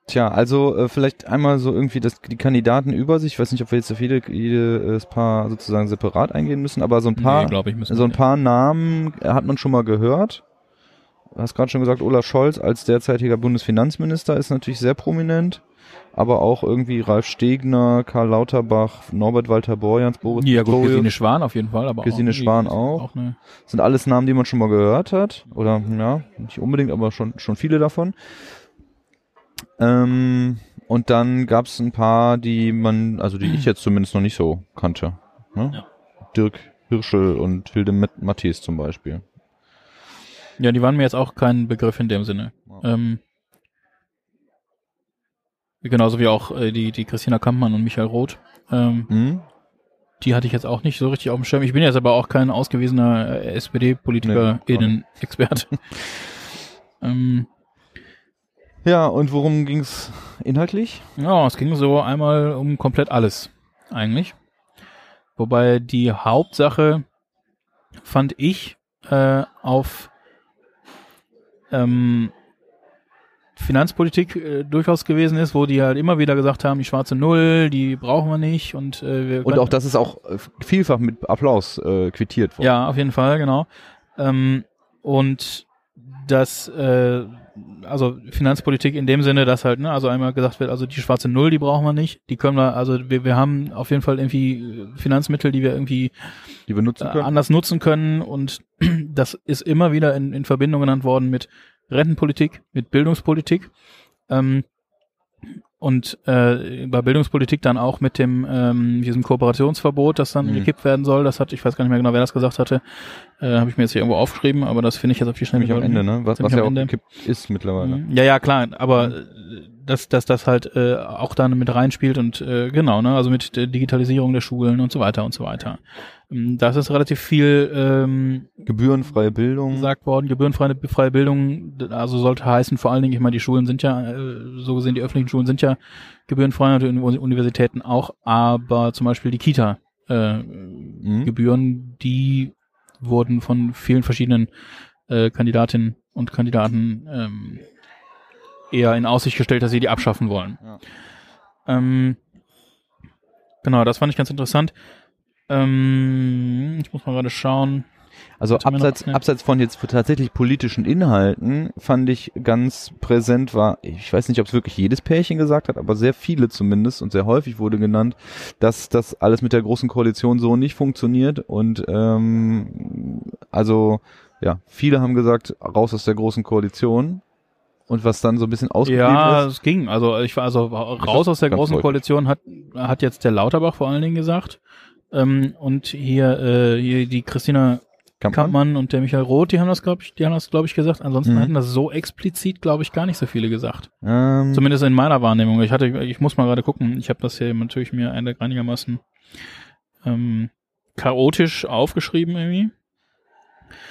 Tja, also äh, vielleicht einmal so irgendwie das, die Kandidatenübersicht. Ich weiß nicht, ob wir jetzt auf jede, jedes Paar sozusagen separat eingehen müssen, aber so ein paar, nee, ich, so ein paar Namen hat man schon mal gehört. Du hast gerade schon gesagt, Olaf Scholz als derzeitiger Bundesfinanzminister ist natürlich sehr prominent. Aber auch irgendwie Ralf Stegner, Karl Lauterbach, Norbert Walter Borjans, Boris Ja, gut, Pistorius. Gesine Schwan auf jeden Fall. Aber Gesine auch, Schwan auch. auch eine, sind alles Namen, die man schon mal gehört hat. Oder ja, nicht unbedingt, aber schon, schon viele davon. Ähm, und dann gab es ein paar, die man, also die ich jetzt zumindest noch nicht so kannte. Ne? Ja. Dirk Hirschel und Hilde Matt- Matthäus zum Beispiel. Ja, die waren mir jetzt auch kein Begriff in dem Sinne. Ja. Ähm, genauso wie auch äh, die, die Christina Kampmann und Michael Roth. Ähm, Hm? Die hatte ich jetzt auch nicht so richtig auf dem Schirm. Ich bin jetzt aber auch kein ausgewiesener äh, SPD-Politiker-Innen-Experte. [LAUGHS] ähm, Ja, und worum ging's inhaltlich? ja, es ging so einmal um komplett alles, eigentlich. Wobei die Hauptsache fand ich äh, auf ähm, Finanzpolitik äh, durchaus gewesen ist, wo die halt immer wieder gesagt haben, die schwarze Null, die brauchen wir nicht und äh, wir Und auch das ist auch äh, vielfach mit Applaus äh, quittiert worden. Ja, auf jeden Fall, genau. Ähm, und das, äh, also Finanzpolitik in dem Sinne, dass halt, ne, also einmal gesagt wird, also die schwarze Null, die brauchen wir nicht. Die können wir, also wir, wir haben auf jeden Fall irgendwie Finanzmittel, die wir irgendwie Die wir nutzen äh, können. anders nutzen können. Und [CLEARS THROAT] das ist immer wieder in, in Verbindung genannt worden mit Rentenpolitik, mit Bildungspolitik. Ähm, und äh, bei Bildungspolitik dann auch mit dem ähm, diesem Kooperationsverbot, das dann Mhm. gekippt werden soll. Das hat, ich weiß gar nicht mehr genau, wer das gesagt hatte. Äh, Habe ich mir jetzt hier irgendwo aufgeschrieben, aber das finde ich jetzt auf die Schnelle. Nämlich am nicht. Ende, ne? Was, was ja auch gekippt ist mittlerweile. Mhm. Ja, ja, klar, aber äh, dass, dass das halt äh, auch dann mit reinspielt und äh, genau, ne, also mit der Digitalisierung der Schulen und so weiter und so weiter. Ähm, Das ist relativ viel ähm, Gebührenfreie Bildung. gesagt worden, gebührenfreie freie Bildung, also sollte heißen, vor allen Dingen, ich meine, die Schulen sind ja, äh, so gesehen, die öffentlichen Schulen sind ja gebührenfrei und die Uni- Universitäten auch, aber zum Beispiel die Kita äh, Mhm. Gebühren, die wurden von vielen verschiedenen äh, Kandidatinnen und Kandidaten ähm, eher in Aussicht gestellt, dass sie die abschaffen wollen. Ja. Ähm, genau, das fand ich ganz interessant. Ähm, ich muss mal gerade schauen. Also noch? abseits, Ja. abseits von jetzt tatsächlich politischen Inhalten fand ich ganz präsent war, ich weiß nicht, ob es wirklich jedes Pärchen gesagt hat, aber sehr viele zumindest und sehr häufig wurde genannt, dass das alles mit der großen Koalition so nicht funktioniert und ähm, also ja, viele haben gesagt, raus aus der großen Koalition und was dann so ein bisschen ausgeblieben Ja, ist. es ging. Also ich war also raus aus der großen deutlich. Koalition hat hat jetzt der Lauterbach vor allen Dingen gesagt. Ähm, und hier, äh, hier die Christina Kampmann? Kampmann und der Michael Roth, die haben das, glaube ich, die haben das, glaube ich, gesagt. Ansonsten Mhm. hatten das so explizit, glaube ich, gar nicht so viele gesagt. Ähm, Zumindest in meiner Wahrnehmung. Ich hatte, ich muss mal gerade gucken. Ich habe das hier natürlich mir einigermaßen ähm, chaotisch aufgeschrieben irgendwie.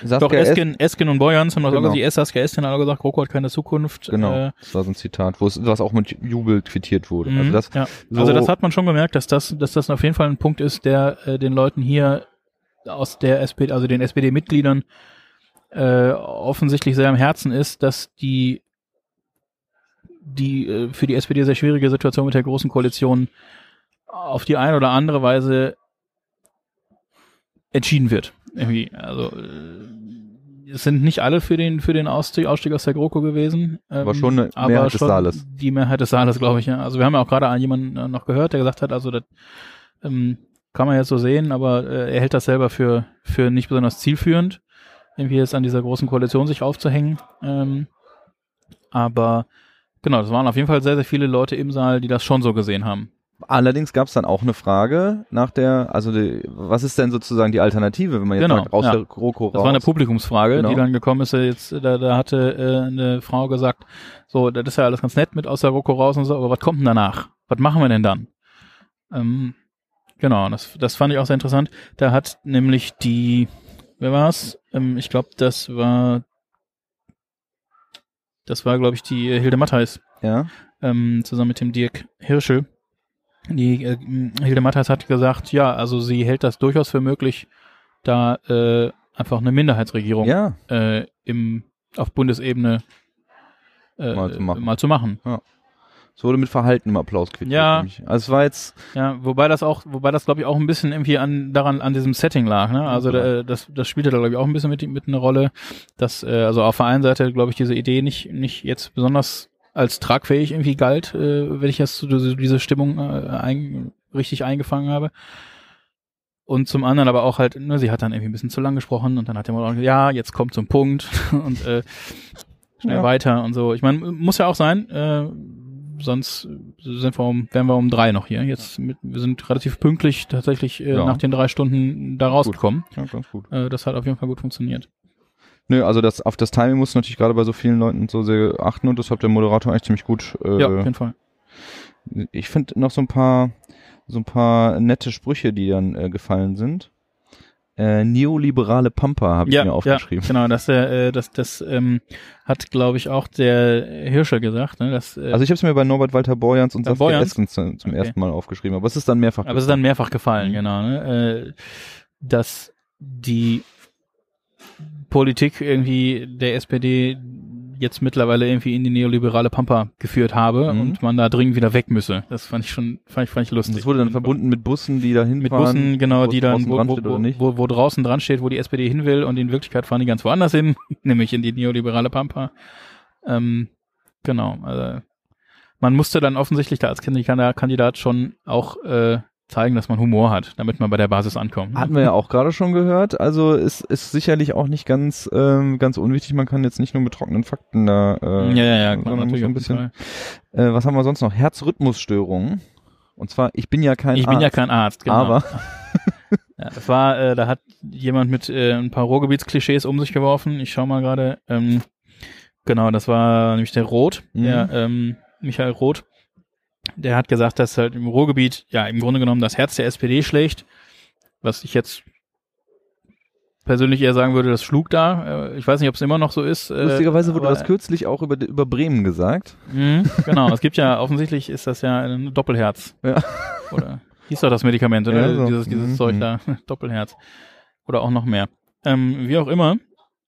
Saskia Doch, Esken, Esken und Boyans haben das Genau. auch gesagt. Saskia Esken hat auch gesagt, GroKo hat keine Zukunft. Genau, Äh, das war so ein Zitat, wo es was auch mit Jubel quittiert wurde. Also Mhm, das, ja. so- also das hat man schon gemerkt, dass das, dass das auf jeden Fall ein Punkt ist, der äh, den Leuten hier aus der SPD, also den SPD-Mitgliedern äh, offensichtlich sehr am Herzen ist, dass die die äh, für die SPD sehr schwierige Situation mit der großen Koalition auf die eine oder andere Weise entschieden wird. Irgendwie, also äh, es sind nicht alle für den für den Ausstieg, Ausstieg aus der GroKo gewesen. Ähm, Aber schon eine aber Mehrheit des schon Saales. Die Mehrheit des Saales, glaube ich. Ja. Also wir haben ja auch gerade an jemanden äh, noch gehört, der gesagt hat, also das ähm, kann man jetzt so sehen, aber äh, er hält das selber für für nicht besonders zielführend, irgendwie jetzt an dieser großen Koalition sich aufzuhängen. Ähm, aber genau, das waren auf jeden Fall sehr sehr viele Leute im Saal, die das schon so gesehen haben. Allerdings gab es dann auch eine Frage nach der, also die, was ist denn sozusagen die Alternative, wenn man jetzt Genau, sagt, aus ja. der GroKo raus? Das war eine Publikumsfrage, Genau. die dann gekommen ist. Jetzt, da, da hatte äh, eine Frau gesagt, so, das ist ja alles ganz nett mit aus der GroKo raus und so, aber was kommt denn danach? Was machen wir denn dann? Ähm, genau, das, das fand ich auch sehr interessant. Da hat nämlich die, wer war's? Ähm, ich glaube, das war, das war, glaube ich, die äh, Hilde Mattheis ja, ähm, zusammen mit dem Dirk Hirschel. Die äh, Hilde Matthias hat gesagt, ja, also sie hält das durchaus für möglich, da äh, einfach eine Minderheitsregierung ja, äh, im auf Bundesebene äh, Mal zu machen. Mal zu machen. Es wurde mit verhaltenem Applaus quittiert. Ja. nämlich. Also es war jetzt, Ja, wobei das auch, wobei das glaube ich auch ein bisschen irgendwie an daran an diesem Setting lag. Ne? Also da, das das spielte da glaube ich auch ein bisschen mit mit eine Rolle, dass äh, also auf der einen Seite glaube ich diese Idee nicht nicht jetzt besonders als tragfähig irgendwie galt, äh, wenn ich jetzt so diese, diese Stimmung äh, ein, richtig eingefangen habe. Und zum anderen aber auch halt, ne, sie hat dann irgendwie ein bisschen zu lang gesprochen und dann hat der Moderator gesagt, ja, jetzt kommt zum Punkt [LAUGHS] und äh, schnell Ja. weiter und so. Ich meine, muss ja auch sein, äh, sonst sind wir um, wären wir um drei noch hier. Jetzt mit, wir sind relativ pünktlich tatsächlich äh, Ja. nach den drei Stunden da rausgekommen. ja, ganz gut. Äh, das hat auf jeden Fall gut funktioniert. Nö, also das, auf das Timing muss natürlich gerade bei so vielen Leuten so sehr achten und das hat der Moderator eigentlich ziemlich gut. Äh, ja, auf jeden Fall. ich finde noch so ein paar, so ein paar nette Sprüche, die dann äh, gefallen sind. Äh, neoliberale Pampa habe ich ja, mir aufgeschrieben. Ja, genau, das, äh, das, das ähm, hat, glaube ich, auch der Hirscher gesagt. Ne, dass, äh, Also ich habe es mir bei Norbert Walter Borjans und Saskia? Esken zum, Okay. ersten Mal aufgeschrieben. Aber es ist dann mehrfach. Aber es ist dann mehrfach Mhm. gefallen, genau. Ne? Äh, dass die Politik irgendwie der SPD jetzt mittlerweile irgendwie in die neoliberale Pampa geführt habe Mhm. und man da dringend wieder weg müsse. Das fand ich schon, fand ich, fand ich lustig. das wurde dann verbunden mit Bussen, die da mit hinfahren. Bussen, genau, die dann, wo, wo, wo, wo draußen dran steht, wo die SPD hin will und in Wirklichkeit fahren die ganz woanders hin, [LAUGHS] nämlich in die neoliberale Pampa. Ähm, genau, also man musste dann offensichtlich da als Kandidat schon auch äh, zeigen, dass man Humor hat, damit man bei der Basis ankommt. Hatten wir ja auch gerade schon gehört. Also es ist sicherlich auch nicht ganz ähm, ganz unwichtig. Man kann jetzt nicht nur mit trockenen Fakten da. Äh, ja, ja, ja, klar, natürlich ein bisschen. Äh, was haben wir sonst noch? Herzrhythmusstörungen. Und zwar, ich bin ja kein Ich Arzt, bin ja kein Arzt, genau. aber [LAUGHS] Ja, das war, äh, da hat jemand mit äh, ein paar Ruhrgebietsklischees um sich geworfen. Ich schau mal gerade. Ähm, genau, das war nämlich der Roth, Mhm. der ähm, Michael Roth. Der hat gesagt, dass halt im Ruhrgebiet ja im Grunde genommen das Herz der SPD schlägt. Was ich jetzt persönlich eher sagen würde, das schlug da. Äh, ich weiß nicht, ob es immer noch so ist. äh, lustigerweise wurde das kürzlich auch über über Bremen gesagt. Mhm, [LAUGHS] genau, es gibt ja, offensichtlich ist das ja ein Doppelherz. Ja. Oder hieß doch das Medikament, oder? Ja, so. Dieses, dieses Mhm, Zeug mhm. da, [LAUGHS] Doppelherz. Oder auch noch mehr. Ähm, wie auch immer.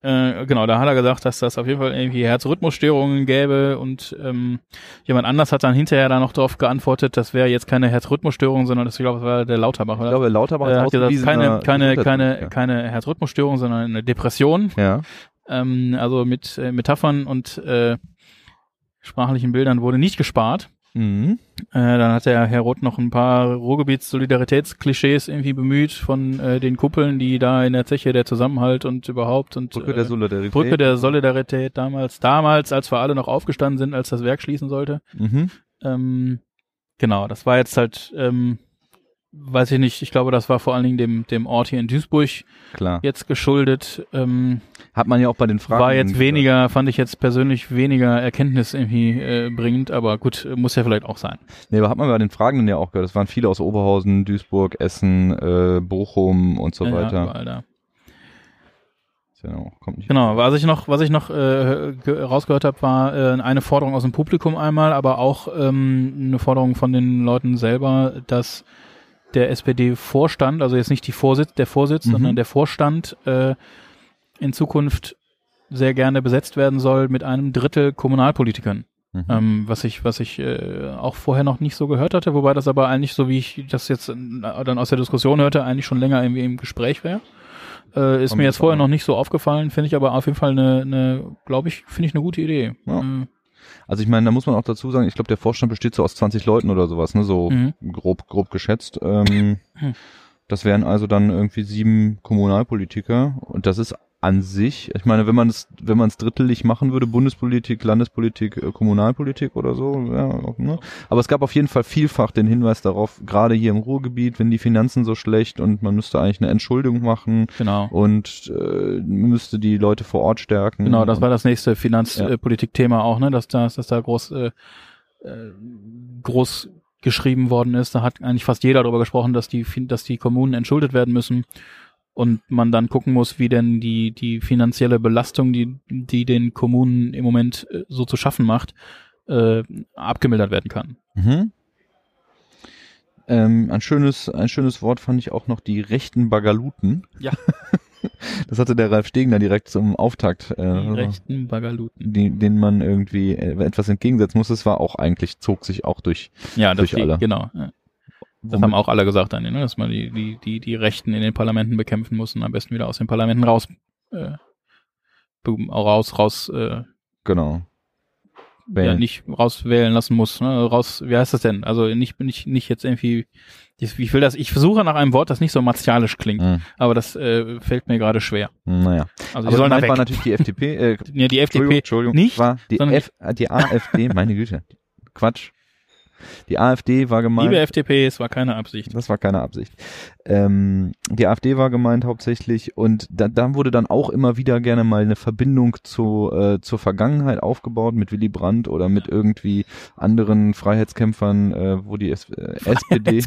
Äh, genau, da hat er gesagt, dass das auf jeden Fall irgendwie Herzrhythmusstörungen gäbe und ähm, jemand anders hat dann hinterher da noch drauf geantwortet, das wäre jetzt keine Herzrhythmusstörung, sondern das, ich glaube, das war der Lauterbach. Ich Oder? glaube, Lauterbach äh, hat gesagt, keine, keine, keine, Gesundheitspolitiker. keine Herzrhythmusstörung, sondern eine Depression. Ja. Ähm, also mit äh, Metaphern und äh, sprachlichen Bildern wurde nicht gespart. Mhm. Äh, dann hat der Herr Roth noch ein paar Ruhrgebiets-Solidaritätsklischees irgendwie bemüht von äh, den Kuppeln, die da in der Zeche der Zusammenhalt und überhaupt und Brücke äh, der Solidarität. Brücke der Solidarität damals, damals, als wir alle noch aufgestanden sind, als das Werk schließen sollte. Mhm. Ähm, genau, das war jetzt halt, ähm, weiß ich nicht, ich glaube, das war vor allen Dingen dem, dem Ort hier in Duisburg Klar. jetzt geschuldet. Ähm, Hat man ja auch bei den Fragen. war jetzt weniger, fand ich jetzt persönlich weniger Erkenntnis irgendwie äh, bringend, aber gut, muss ja vielleicht auch sein. Nee, aber hat man bei den Fragenden ja auch gehört. Es waren viele aus Oberhausen, Duisburg, Essen, äh, Bochum und so Ja, weiter. überall da. Genau, kommt nicht. Genau, was ich noch, was ich noch äh, ge- rausgehört habe, war äh, eine Forderung aus dem Publikum einmal, aber auch ähm, eine Forderung von den Leuten selber, dass der SPD-Vorstand, also jetzt nicht die Vorsitz, der Vorsitz, Mhm. sondern der Vorstand äh, in Zukunft sehr gerne besetzt werden soll mit einem Drittel Kommunalpolitikern. Mhm. Ähm, was ich, was ich äh, auch vorher noch nicht so gehört hatte, wobei das aber eigentlich, so wie ich das jetzt äh, dann aus der Diskussion hörte, eigentlich schon länger irgendwie im Gespräch wäre. Äh, ist Kommt mir jetzt vorher auch. noch nicht so aufgefallen, finde ich aber auf jeden Fall eine, eine glaube ich, finde ich eine gute Idee. Ja. Äh, Also ich meine, da muss man auch dazu sagen, ich glaube, der Vorstand besteht so aus 20 Leuten oder sowas, ne? So Mhm. grob, grob geschätzt. Ähm, Hm. das wären also dann irgendwie sieben Kommunalpolitiker und das ist an sich, ich meine, wenn man es, wenn man es drittelig machen würde, Bundespolitik, Landespolitik, äh, Kommunalpolitik oder so, ja, ne? Aber es gab auf jeden Fall vielfach den Hinweis darauf, gerade hier im Ruhrgebiet, wenn die Finanzen so schlecht und man müsste eigentlich eine Entschuldigung machen genau. und äh, müsste die Leute vor Ort stärken. Genau, das war das nächste Finanzpolitik-Thema auch, ne, dass das, dass da groß, äh, äh, groß geschrieben worden ist. Da hat eigentlich fast jeder darüber gesprochen, dass die, dass die Kommunen entschuldet werden müssen und man dann gucken muss, wie denn die, die finanzielle Belastung, die, die den Kommunen im Moment äh, so zu schaffen macht, äh, abgemildert werden kann. Mhm. Ähm, ein schönes, ein schönes Wort fand ich auch noch die rechten Bagaluten. Ja. [LAUGHS] Das hatte der Ralf Stegner direkt zum Auftakt, Die äh, rechten Bagaluten. die, den man irgendwie äh, etwas entgegensetzen muss. Das war auch eigentlich, zog sich auch durch. Ja, Durch die, alle. genau. Ja. Das womit- haben auch alle gesagt dann, ne, dass man die, die, die, die Rechten in den Parlamenten bekämpfen muss und am besten wieder aus den Parlamenten raus, äh, raus, raus, äh, Genau. ja, Wählen. nicht rauswählen lassen muss, ne, raus, wie heißt das denn? Also nicht, nicht, nicht jetzt irgendwie, ich will das, ich versuche nach einem Wort, das nicht so martialisch klingt, Hm, aber das äh, fällt mir gerade schwer. naja. Also Aber sollen war natürlich die FDP, äh, [LAUGHS] Ja, die Entschuldigung, FDP Entschuldigung, nicht, war die, F, die AfD, meine Güte. Quatsch. Die AfD war gemeint. Liebe FDP, es war keine Absicht. Das war keine Absicht. Ähm, die AfD war gemeint hauptsächlich und da, da wurde dann auch immer wieder gerne mal eine Verbindung zu, äh, zur Vergangenheit aufgebaut mit Willy Brandt oder mit irgendwie anderen Freiheitskämpfern, äh, wo die S SPD,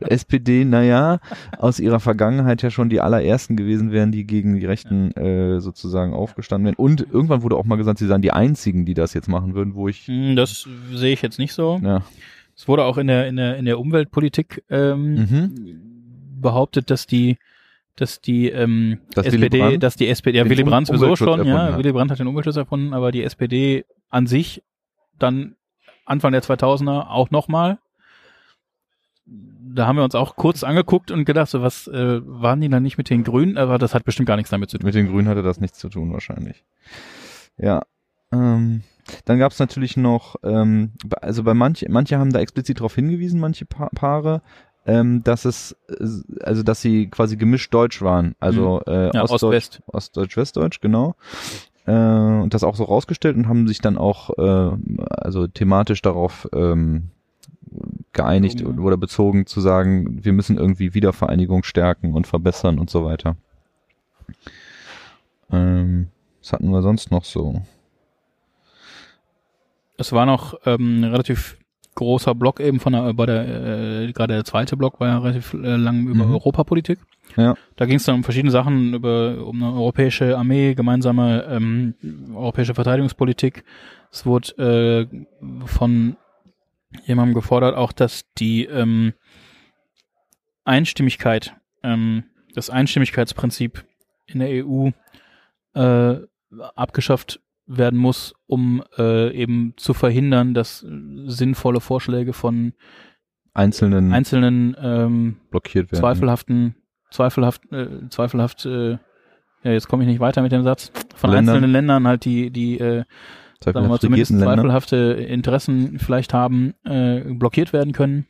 SPD, naja, aus ihrer Vergangenheit ja schon die allerersten gewesen wären, die gegen die Rechten äh, sozusagen aufgestanden wären. Und irgendwann wurde auch mal gesagt, sie seien die einzigen, die das jetzt machen würden, wo ich. Hm, Das sehe ich jetzt nicht so. Ja. Es wurde auch in der, in der, in der Umweltpolitik ähm, Mhm. behauptet, dass die, dass die ähm, Dass SPD, dass die SPD, ja Willy Brandt sowieso schon, ja, hat. Willy Brandt hat den Umweltschutz erfunden, aber die SPD an sich dann Anfang der 2000er auch nochmal. Da haben wir uns auch kurz angeguckt und gedacht, so was äh, waren die dann nicht mit den Grünen, aber das hat bestimmt gar nichts damit zu tun. Mit den Grünen hatte das nichts zu tun wahrscheinlich. Ja. Ähm, dann gab es natürlich noch, ähm, also bei manche, manche haben da explizit darauf hingewiesen, manche pa Paare, ähm, dass es, äh, also dass sie quasi gemischt deutsch waren, also äh, Mhm. Ja, Ostdeutsch, Ost-West. Ostdeutsch, Westdeutsch, genau. Äh, und das auch so rausgestellt und haben sich dann auch äh, also thematisch darauf ähm, geeinigt ja. oder bezogen zu sagen, wir müssen irgendwie Wiedervereinigung stärken und verbessern und so weiter. Ähm, was hatten wir sonst noch so? Es war noch ähm, ein relativ großer Block eben von der, bei der, äh, gerade der zweite Block war ja relativ äh, lang über Mhm. Europapolitik. Ja. Da ging es dann um verschiedene Sachen, über um eine europäische Armee, gemeinsame ähm, europäische Verteidigungspolitik. Es wurde äh, von jemandem gefordert, auch dass die ähm, Einstimmigkeit, ähm, das Einstimmigkeitsprinzip in der EU äh, abgeschafft werden muss, um äh, eben zu verhindern, dass äh, sinnvolle Vorschläge von Einzelnen einzelnen ähm, blockiert werden. zweifelhaften, zweifelhaft, äh, zweifelhaft, äh, ja, jetzt komme ich nicht weiter mit dem Satz, von Ländern. einzelnen Ländern halt, die, die, äh, sagen wir mal, zumindest Länder. zweifelhafte Interessen vielleicht haben, äh, blockiert werden können.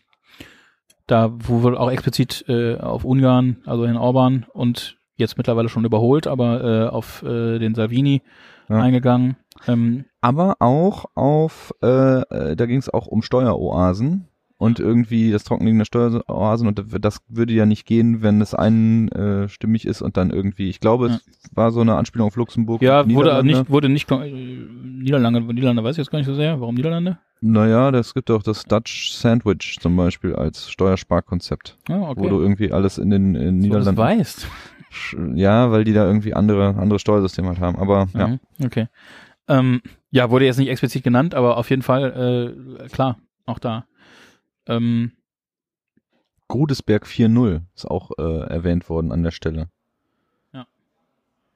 Da wo wohl auch explizit äh, auf Ungarn, also in Orban und jetzt mittlerweile schon überholt, aber äh, auf äh, den Salvini Ja. eingegangen. Ähm, Aber auch auf, äh, äh, da ging es auch um Steueroasen und irgendwie das Trockenlegen der Steueroasen und das würde ja nicht gehen, wenn es einstimmig ist und dann irgendwie, ich glaube, es war so eine Anspielung auf Luxemburg. ja, wurde nicht, wurde nicht, äh, Niederlande, Niederlande weiß ich jetzt gar nicht so sehr. Warum Niederlande? Naja, es gibt auch das Dutch Sandwich zum Beispiel als Steuersparkonzept, Ja, okay. wo du irgendwie alles in den in So, das Niederlanden. weißt. Ja, weil die da irgendwie andere andere Steuersysteme halt haben. Aber ja, Mhm, Okay. Ähm, ja, wurde jetzt nicht explizit genannt, aber auf jeden Fall, äh, klar, auch da. Ähm, Grudesberg 4.0 ist auch äh, erwähnt worden an der Stelle. Ja.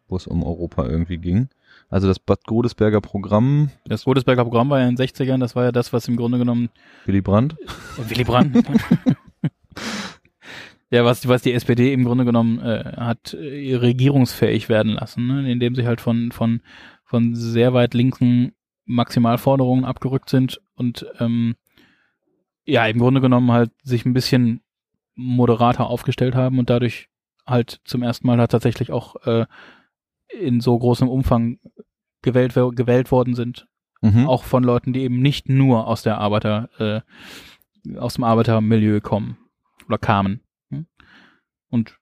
Wo es um Europa irgendwie ging. Also das Bad Godesberger Programm, das Godesberger Programm war ja in den 60ern, das war ja das, was im Grunde genommen Willy Brandt. Willy Brandt. [LAUGHS] ja, was, was die SPD im Grunde genommen äh, hat äh, regierungsfähig werden lassen, ne? indem sie halt von, von, von sehr weit linken Maximalforderungen abgerückt sind und ähm, ja, im Grunde genommen halt sich ein bisschen moderater aufgestellt haben und dadurch halt zum ersten Mal halt tatsächlich auch äh, in so großem Umfang gewählt, gewählt worden sind. Mhm. Auch von Leuten, die eben nicht nur aus der Arbeiter, äh, aus dem Arbeitermilieu kommen oder kamen. Und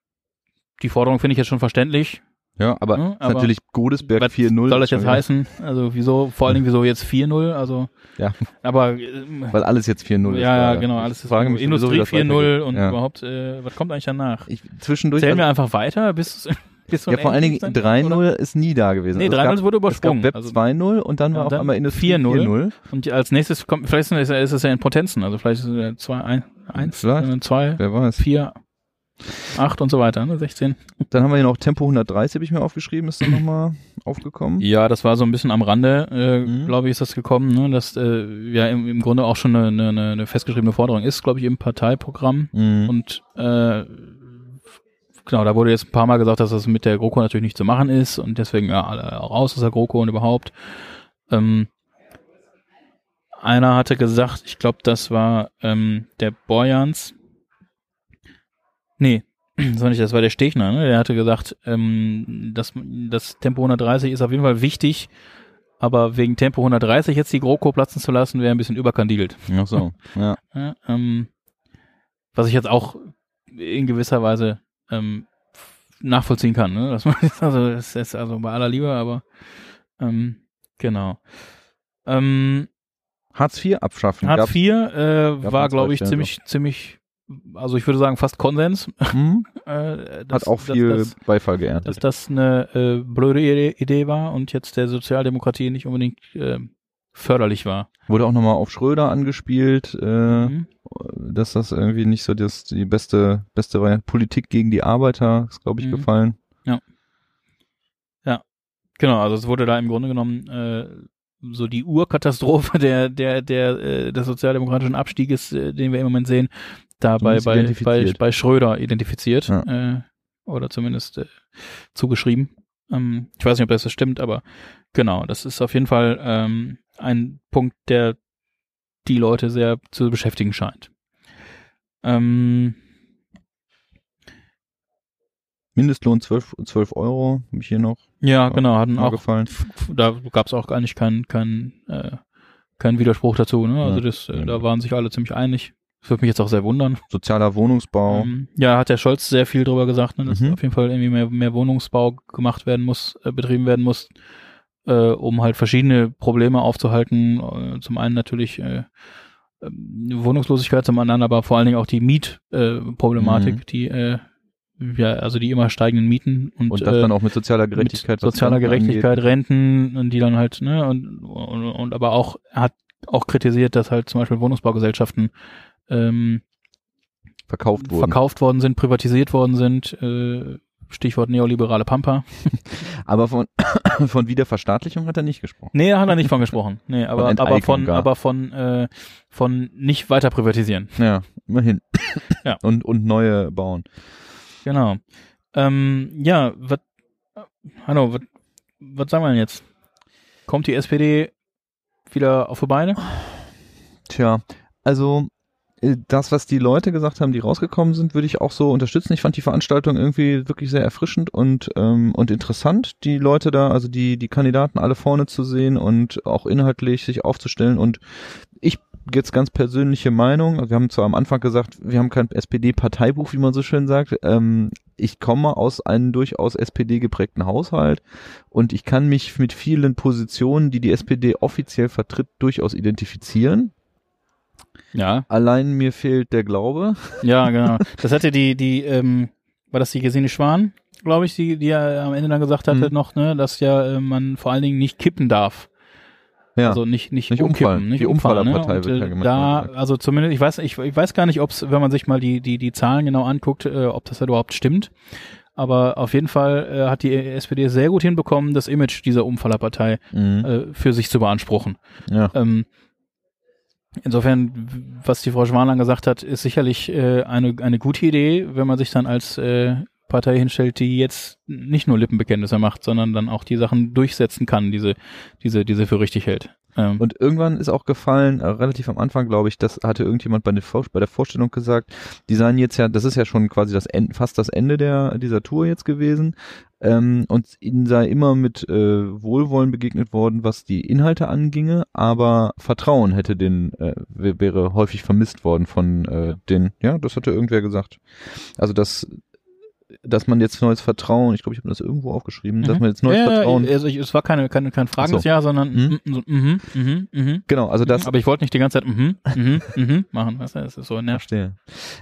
die Forderung finde ich jetzt schon verständlich. Ja, aber, Ja, ist aber natürlich Godesberg Was 4.0. soll das jetzt wieder- heißen? Also wieso, vor allen Dingen wieso jetzt 4-0? Also, Ja. aber äh, Weil alles jetzt 4.0 ist. ja, ja, gerade. genau, alles ist frage mich Industrie das 4-0 weitergeht. und ja. überhaupt, äh, was kommt eigentlich danach? Ich, zwischendurch. Zählen wir also, einfach weiter bis, [LAUGHS] bis ja, vor allen Dingen Endspiel dann, 3-0 oder? ist nie da gewesen. Nee, Also es 3-0 gab- wurde Es gab übersprungen. Web Also- 2-0 und dann war Ja, auf einmal Industrie 4-0. 4-0. Und als nächstes kommt, vielleicht ist es, ist ja in Potenzen, also vielleicht ist es ja 2, 1, Vielleicht. 2, Wer weiß. 4, 8 und so weiter, ne? 16. Dann haben wir hier noch Tempo 130, habe ich mir aufgeschrieben, ist dann nochmal aufgekommen. Ja, das war so ein bisschen am Rande, äh, Mhm. glaube ich, ist das gekommen, ne? dass äh, ja im, im Grunde auch schon eine, eine, eine festgeschriebene Forderung ist, glaube ich, im Parteiprogramm. Mhm. Und äh, genau, da wurde jetzt ein paar Mal gesagt, dass das mit der GroKo natürlich nicht zu machen ist und deswegen ja alle raus aus der GroKo und überhaupt. Ähm, einer hatte gesagt, ich glaube, das war ähm, der Borjans. Nee, [CLEARS THROAT] das war nicht, das war der Stechner, ne? Der hatte gesagt, ähm, dass das Tempo 130 ist auf jeden Fall wichtig, Aber wegen Tempo 130 jetzt die GroKo platzen zu lassen, wäre ein bisschen überkandidelt. Ach so, [LAUGHS] ja. Ja, ähm, was ich jetzt auch in gewisser Weise ähm, nachvollziehen kann. Ne? Das, [LAUGHS] also, das ist also bei aller Liebe, aber ähm, genau. Ähm, Hartz IV abschaffen. Hartz IV äh, war, glaube ich, ziemlich, ziemlich, also ich würde sagen fast Konsens. Hm? [LAUGHS] äh, Hat auch viel dass, Beifall dass, geerntet. dass das eine äh, blöde Idee, war und jetzt der Sozialdemokratie nicht unbedingt äh, förderlich war. Wurde auch nochmal auf Schröder angespielt, äh, Mhm. dass das irgendwie nicht so das, die beste, beste. Politik gegen die Arbeiter ist, glaube ich, Mhm. gefallen. Genau, also es wurde da im Grunde genommen äh, so die Urkatastrophe [LAUGHS] der der der äh, des sozialdemokratischen Abstieges, äh, den wir im Moment sehen, da bei bei, bei Schröder identifiziert Ja. äh, oder zumindest äh, zugeschrieben. Ähm, ich weiß nicht, ob das stimmt, aber genau, das ist auf jeden Fall ähm, ein Punkt, der die Leute sehr zu beschäftigen scheint. Ähm, Mindestlohn 12, 12 Euro, habe ich hier noch ja, genau, hatten auch gefallen. da gab es auch gar nicht keinen kein, äh, keinen Widerspruch dazu. Ne? Also das, äh, Ja. da waren sich alle ziemlich einig. Das würde mich jetzt auch sehr wundern. Sozialer Wohnungsbau. Ähm, ja, hat der Scholz sehr viel drüber gesagt, ne, dass Mhm. auf jeden Fall irgendwie mehr, mehr Wohnungsbau gemacht werden muss, äh, betrieben werden muss, äh, um halt verschiedene Probleme aufzuhalten. Äh, zum einen natürlich äh, ähm, Wohnungslosigkeit, zum anderen aber vor allen Dingen auch die Mietproblematik, Problematik, Mhm. die äh, ja, also die immer steigenden Mieten und, Und das dann auch mit sozialer Gerechtigkeit. mit sozialer Gerechtigkeit, angeht. Renten, und die dann halt, ne, und, und, und aber auch, er hat auch kritisiert, dass halt zum Beispiel Wohnungsbaugesellschaften ähm, verkauft wurden. verkauft worden sind, privatisiert worden sind, äh, Stichwort neoliberale Pampa. [LAUGHS] Aber von, [COUGHS] von Wiederverstaatlichung hat er nicht gesprochen. Nee, da hat er nicht von gesprochen. Nee, aber, aber Enteignung von, gar. aber von, äh, von nicht weiter privatisieren. Ja, immerhin. [COUGHS] Ja. Und, und neue bauen. Genau. Ähm, ja, was, hallo, was, sagen wir denn jetzt? Kommt die SPD wieder auf die Beine? Tja, also das, was die Leute gesagt haben, die rausgekommen sind, würde ich auch so unterstützen. Ich fand die Veranstaltung irgendwie wirklich sehr erfrischend und ähm, und interessant, die Leute da, also die die Kandidaten alle vorne zu sehen und auch inhaltlich sich aufzustellen. Und ich jetzt ganz persönliche Meinung. Wir haben zwar am Anfang gesagt, wir haben kein SPD-Parteibuch, wie man so schön sagt. Ähm, ich komme aus einem durchaus SPD geprägten Haushalt und ich kann mich mit vielen Positionen, die die SPD offiziell vertritt, durchaus identifizieren. Ja. Allein mir fehlt der Glaube. Ja, genau. [LAUGHS] Das hatte die, die, ähm, war das die Gesine Schwan, glaube ich, die, die ja am Ende dann gesagt hatte Mhm. noch, ne, dass ja äh, man vor allen Dingen nicht kippen darf. Ja. Also nicht, nicht, Nicht umkippen, umfallen. nicht Die umfallen. Ne? Umfallerpartei Und, wird ja äh, gemacht, da, gesagt. also zumindest, ich weiß, ich, ich weiß gar nicht, ob's, wenn man sich mal die, die, die Zahlen genau anguckt, äh, ob das halt überhaupt stimmt. Aber auf jeden Fall äh, hat die SPD sehr gut hinbekommen, das Image dieser Umfallerpartei Mhm. äh, für sich zu beanspruchen. Ja. Ähm, insofern, was die Frau Schwanlang gesagt hat, ist sicherlich äh, eine, eine gute Idee, wenn man sich dann als äh, Partei hinstellt, die jetzt nicht nur Lippenbekenntnisse macht, sondern dann auch die Sachen durchsetzen kann, diese, diese, diese für richtig hält. Ähm, Und irgendwann ist auch gefallen, äh, relativ am Anfang, glaube ich, das hatte irgendjemand bei bei der Vorstellung gesagt, die seien jetzt ja, das ist ja schon quasi das Ende, fast das Ende der, dieser Tour jetzt gewesen. Ähm, und ihnen sei immer mit äh, Wohlwollen begegnet worden, was die Inhalte anginge, aber Vertrauen hätte den, äh, wär- wäre häufig vermisst worden von äh, den, ja, das hatte irgendwer gesagt. Also das dass man jetzt neues Vertrauen, ich glaube, ich habe das irgendwo aufgeschrieben, dass Mhm. man jetzt neues ja, Vertrauen, Also ich, es war keine, keine, kein fragendes so. Ja, sondern Mhm. mhm, so, mhm, mhm, mhm. genau, also das, Aber ich wollte nicht die ganze Zeit mhm, mhm, mhm machen. Weißt du, das ist so nervig. Verstehe.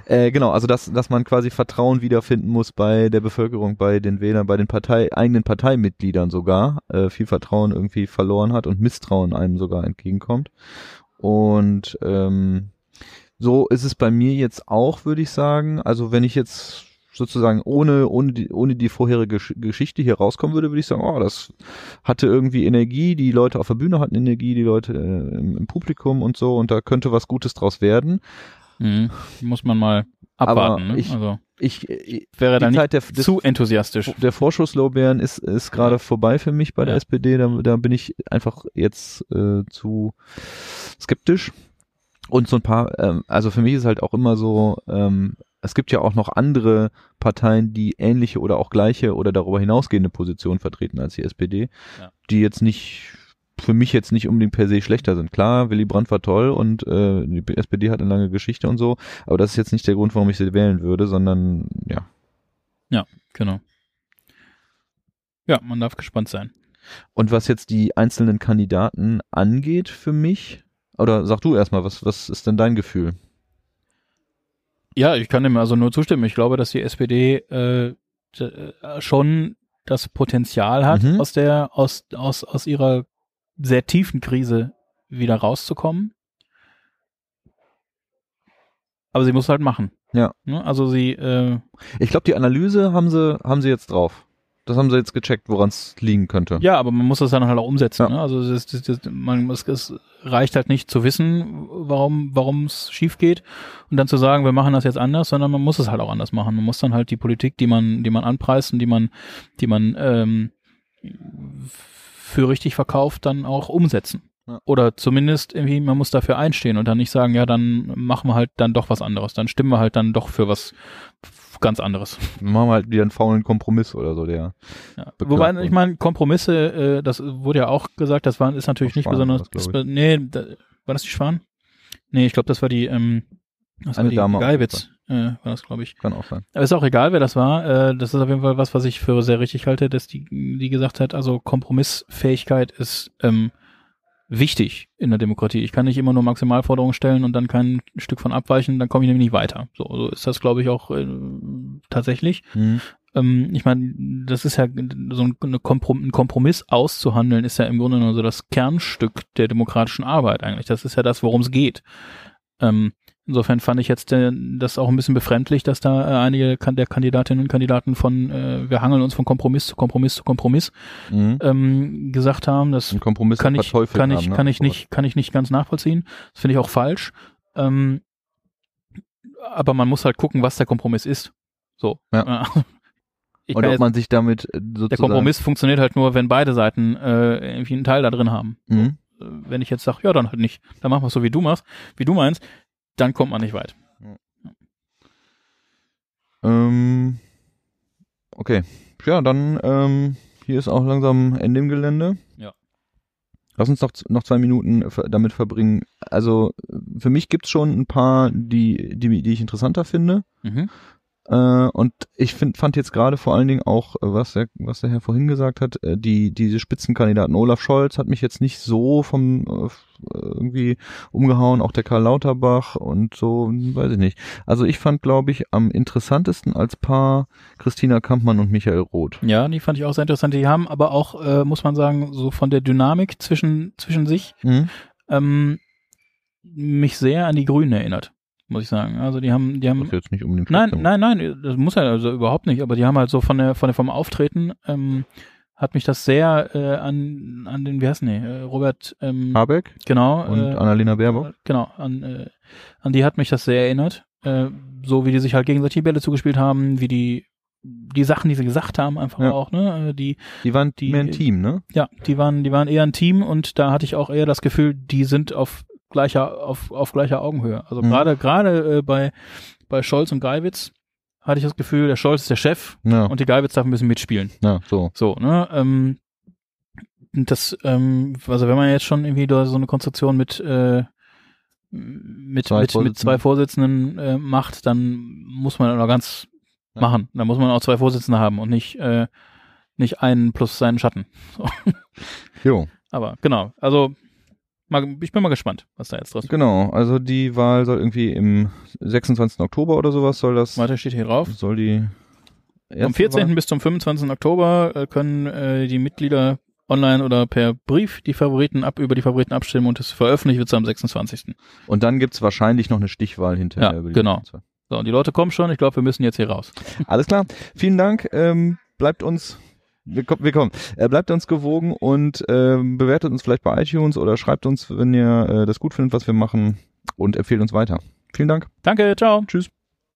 Äh, genau, also dass, dass man quasi Vertrauen wiederfinden muss bei der Bevölkerung, bei den Wählern, bei den Partei, eigenen Parteimitgliedern sogar, äh, viel Vertrauen irgendwie verloren hat und Misstrauen einem sogar entgegenkommt. Und ähm, so ist es bei mir jetzt auch, würde ich sagen. Also wenn ich jetzt sozusagen ohne, ohne, die, ohne die vorherige Gesch- Geschichte hier rauskommen würde, würde ich sagen, oh, das hatte irgendwie Energie, die Leute auf der Bühne hatten Energie, die Leute äh, im, im Publikum und so, und da könnte was Gutes draus werden. Mhm. Muss man mal Aber abwarten. Ne? ich- also Ich, ich wäre die da nicht Zeit der, des, zu enthusiastisch. der Vorschusslorbeeren ist, ist gerade vorbei für mich bei der Ja. SPD. Da, da bin ich einfach jetzt äh, zu skeptisch. Und so ein paar, ähm, also für mich ist halt auch immer so, ähm, es gibt ja auch noch andere Parteien, die ähnliche oder auch gleiche oder darüber hinausgehende Positionen vertreten als die SPD, Ja. die jetzt nicht für mich jetzt nicht unbedingt per se schlechter sind. Klar, Willy Brandt war toll und äh, die SPD hat eine lange Geschichte und so, aber das ist jetzt nicht der Grund, warum ich sie wählen würde, sondern ja. Ja, genau. Ja, man darf gespannt sein. Und was jetzt die einzelnen Kandidaten angeht für mich, oder sag du erstmal, was, was ist denn dein Gefühl? Ja, ich kann dem also nur zustimmen. Ich glaube, dass die SPD äh, äh, schon das Potenzial hat, Mhm. aus der aus aus aus ihrer sehr tiefen Krise wieder rauszukommen. Aber sie muss halt machen. Ja. Ne? Also sie äh, Ich glaube, die Analyse haben sie, haben sie jetzt drauf. Das haben sie jetzt gecheckt, woran es liegen könnte. Ja, aber man muss das dann halt auch umsetzen. Ja. Ne? Also es, es, man, es, es reicht halt nicht zu wissen, warum warum es schief geht und dann zu sagen, wir machen das jetzt anders, sondern man muss es halt auch anders machen. Man muss dann halt die Politik, die man die man anpreist und die man die man ähm, für richtig verkauft, dann auch umsetzen. Oder zumindest irgendwie, man muss dafür einstehen und dann nicht sagen, ja, dann machen wir halt dann doch was anderes. Dann stimmen wir halt dann doch für was ganz anderes. Machen wir halt wieder einen faulen Kompromiss oder so, der. Ja. Wobei, ich meine, Kompromisse, äh, das wurde ja auch gesagt, das war, ist natürlich nicht besonders. das, nee, da, war das die Schwan? Nee, ich glaube, das war die, ähm, das Eine war die Dame Geilwitz, äh, war das, glaube ich. Kann auch sein. Aber ist auch egal, wer das war. Äh, das ist auf jeden Fall was, was ich für sehr richtig halte, dass die, die gesagt hat, also Kompromissfähigkeit ist ähm, wichtig in der Demokratie. Ich kann nicht immer nur Maximalforderungen stellen und dann kein Stück von abweichen, dann komme ich nämlich nicht weiter. So, so ist das, glaube ich, auch äh, tatsächlich. Mhm. Ähm, ich meine, das ist ja so ein, Komprom ein Kompromiss auszuhandeln, ist ja im Grunde nur so das Kernstück der demokratischen Arbeit eigentlich. Das ist ja das, worum es geht. Ähm, insofern fand ich jetzt äh, das auch ein bisschen befremdlich, dass da äh, einige kan der Kandidatinnen und Kandidaten von äh, wir hangeln uns von Kompromiss zu Kompromiss zu Kompromiss Mhm. ähm, gesagt haben. Das kann ich, kann haben, ich, ne? kann ich nicht, kann ich nicht ganz nachvollziehen. Das finde ich auch falsch. Ähm, aber man muss halt gucken, was der Kompromiss ist. So. Ja. [LAUGHS] Ich Und kann ob jetzt, man sich damit äh, sozusagen. der Kompromiss funktioniert halt nur, wenn beide Seiten äh, irgendwie einen Teil da drin haben. Mhm. Äh, Wenn ich jetzt sage, ja, dann halt nicht, dann machen wir es so, wie du machst, wie du meinst, dann kommt man nicht weit. Ähm, okay. Ja, dann ähm, hier ist auch langsam Ende im Gelände. Ja. Lass uns noch, noch zwei Minuten damit verbringen. Also für mich gibt's schon ein paar, die, die, die ich interessanter finde. Mhm. Äh, und ich find, fand jetzt gerade vor allen Dingen auch, äh, was der, was der Herr vorhin gesagt hat, äh, die, diese Spitzenkandidaten Olaf Scholz hat mich jetzt nicht so vom äh, irgendwie umgehauen, auch der Karl Lauterbach und so, weiß ich nicht. Also ich fand, glaube ich, am interessantesten als Paar Christina Kampmann und Michael Roth. Ja, die fand ich auch sehr interessant. Die haben aber auch, äh, muss man sagen, so von der Dynamik zwischen, zwischen sich Mhm. ähm, mich sehr an die Grünen erinnert, muss ich sagen. Also die haben, die haben Was jetzt nicht unbedingt Nein, schlecht nein, nein, das muss ja also überhaupt nicht, aber die haben halt so von der, von der vom Auftreten, ähm, hat mich das sehr äh, an, an den, wie heißen die, äh, Robert, ähm, Habeck genau, und äh, Annalena Baerbock. genau, an, äh, an die hat mich das sehr erinnert, äh, so wie die sich halt gegenseitig die Bälle zugespielt haben, wie die, die Sachen, die sie gesagt haben, einfach Ja. auch, ne, äh, die, Die waren die- mehr ein Team, ne? ja, die waren, die waren eher ein Team und da hatte ich auch eher das Gefühl, die sind auf gleicher, auf, auf gleicher Augenhöhe. Also Mhm. gerade, gerade äh, bei, bei Scholz und Geiwitz hatte ich das Gefühl, der Scholz ist der Chef Ja, und die Geiwitz darf ein bisschen mitspielen. ja so. So, ne, ähm, das, ähm, also wenn man jetzt schon irgendwie da so eine Konstruktion mit, äh, mit, Zwei mit, mit zwei Vorsitzenden äh, macht, dann muss man auch ganz Ja. machen. Dann muss man auch zwei Vorsitzende haben und nicht, äh, nicht einen plus seinen Schatten. [LAUGHS] So. Jo. Aber genau, also mal, ich bin mal gespannt, was da jetzt draus wird. Genau, also die Wahl soll irgendwie im 26. Oktober oder sowas soll das, Weiter steht hier drauf. soll die Vom erste 14. Wahl- bis zum 25. Oktober äh, können äh, die Mitglieder online oder per Brief die Favoriten ab über die Favoriten abstimmen und es veröffentlicht wird am 26. Und dann gibt's wahrscheinlich noch eine Stichwahl hinterher. Ja, über die genau. zwei. So, und die Leute kommen schon. Ich glaube, wir müssen jetzt hier raus. Alles klar. Vielen Dank. Ähm, bleibt uns, wir, kommen- wir kommen. Äh, bleibt uns gewogen und ähm, bewertet uns vielleicht bei iTunes oder schreibt uns, wenn ihr äh, das gut findet, was wir machen und empfehlt uns weiter. Vielen Dank. Danke, ciao. Tschüss.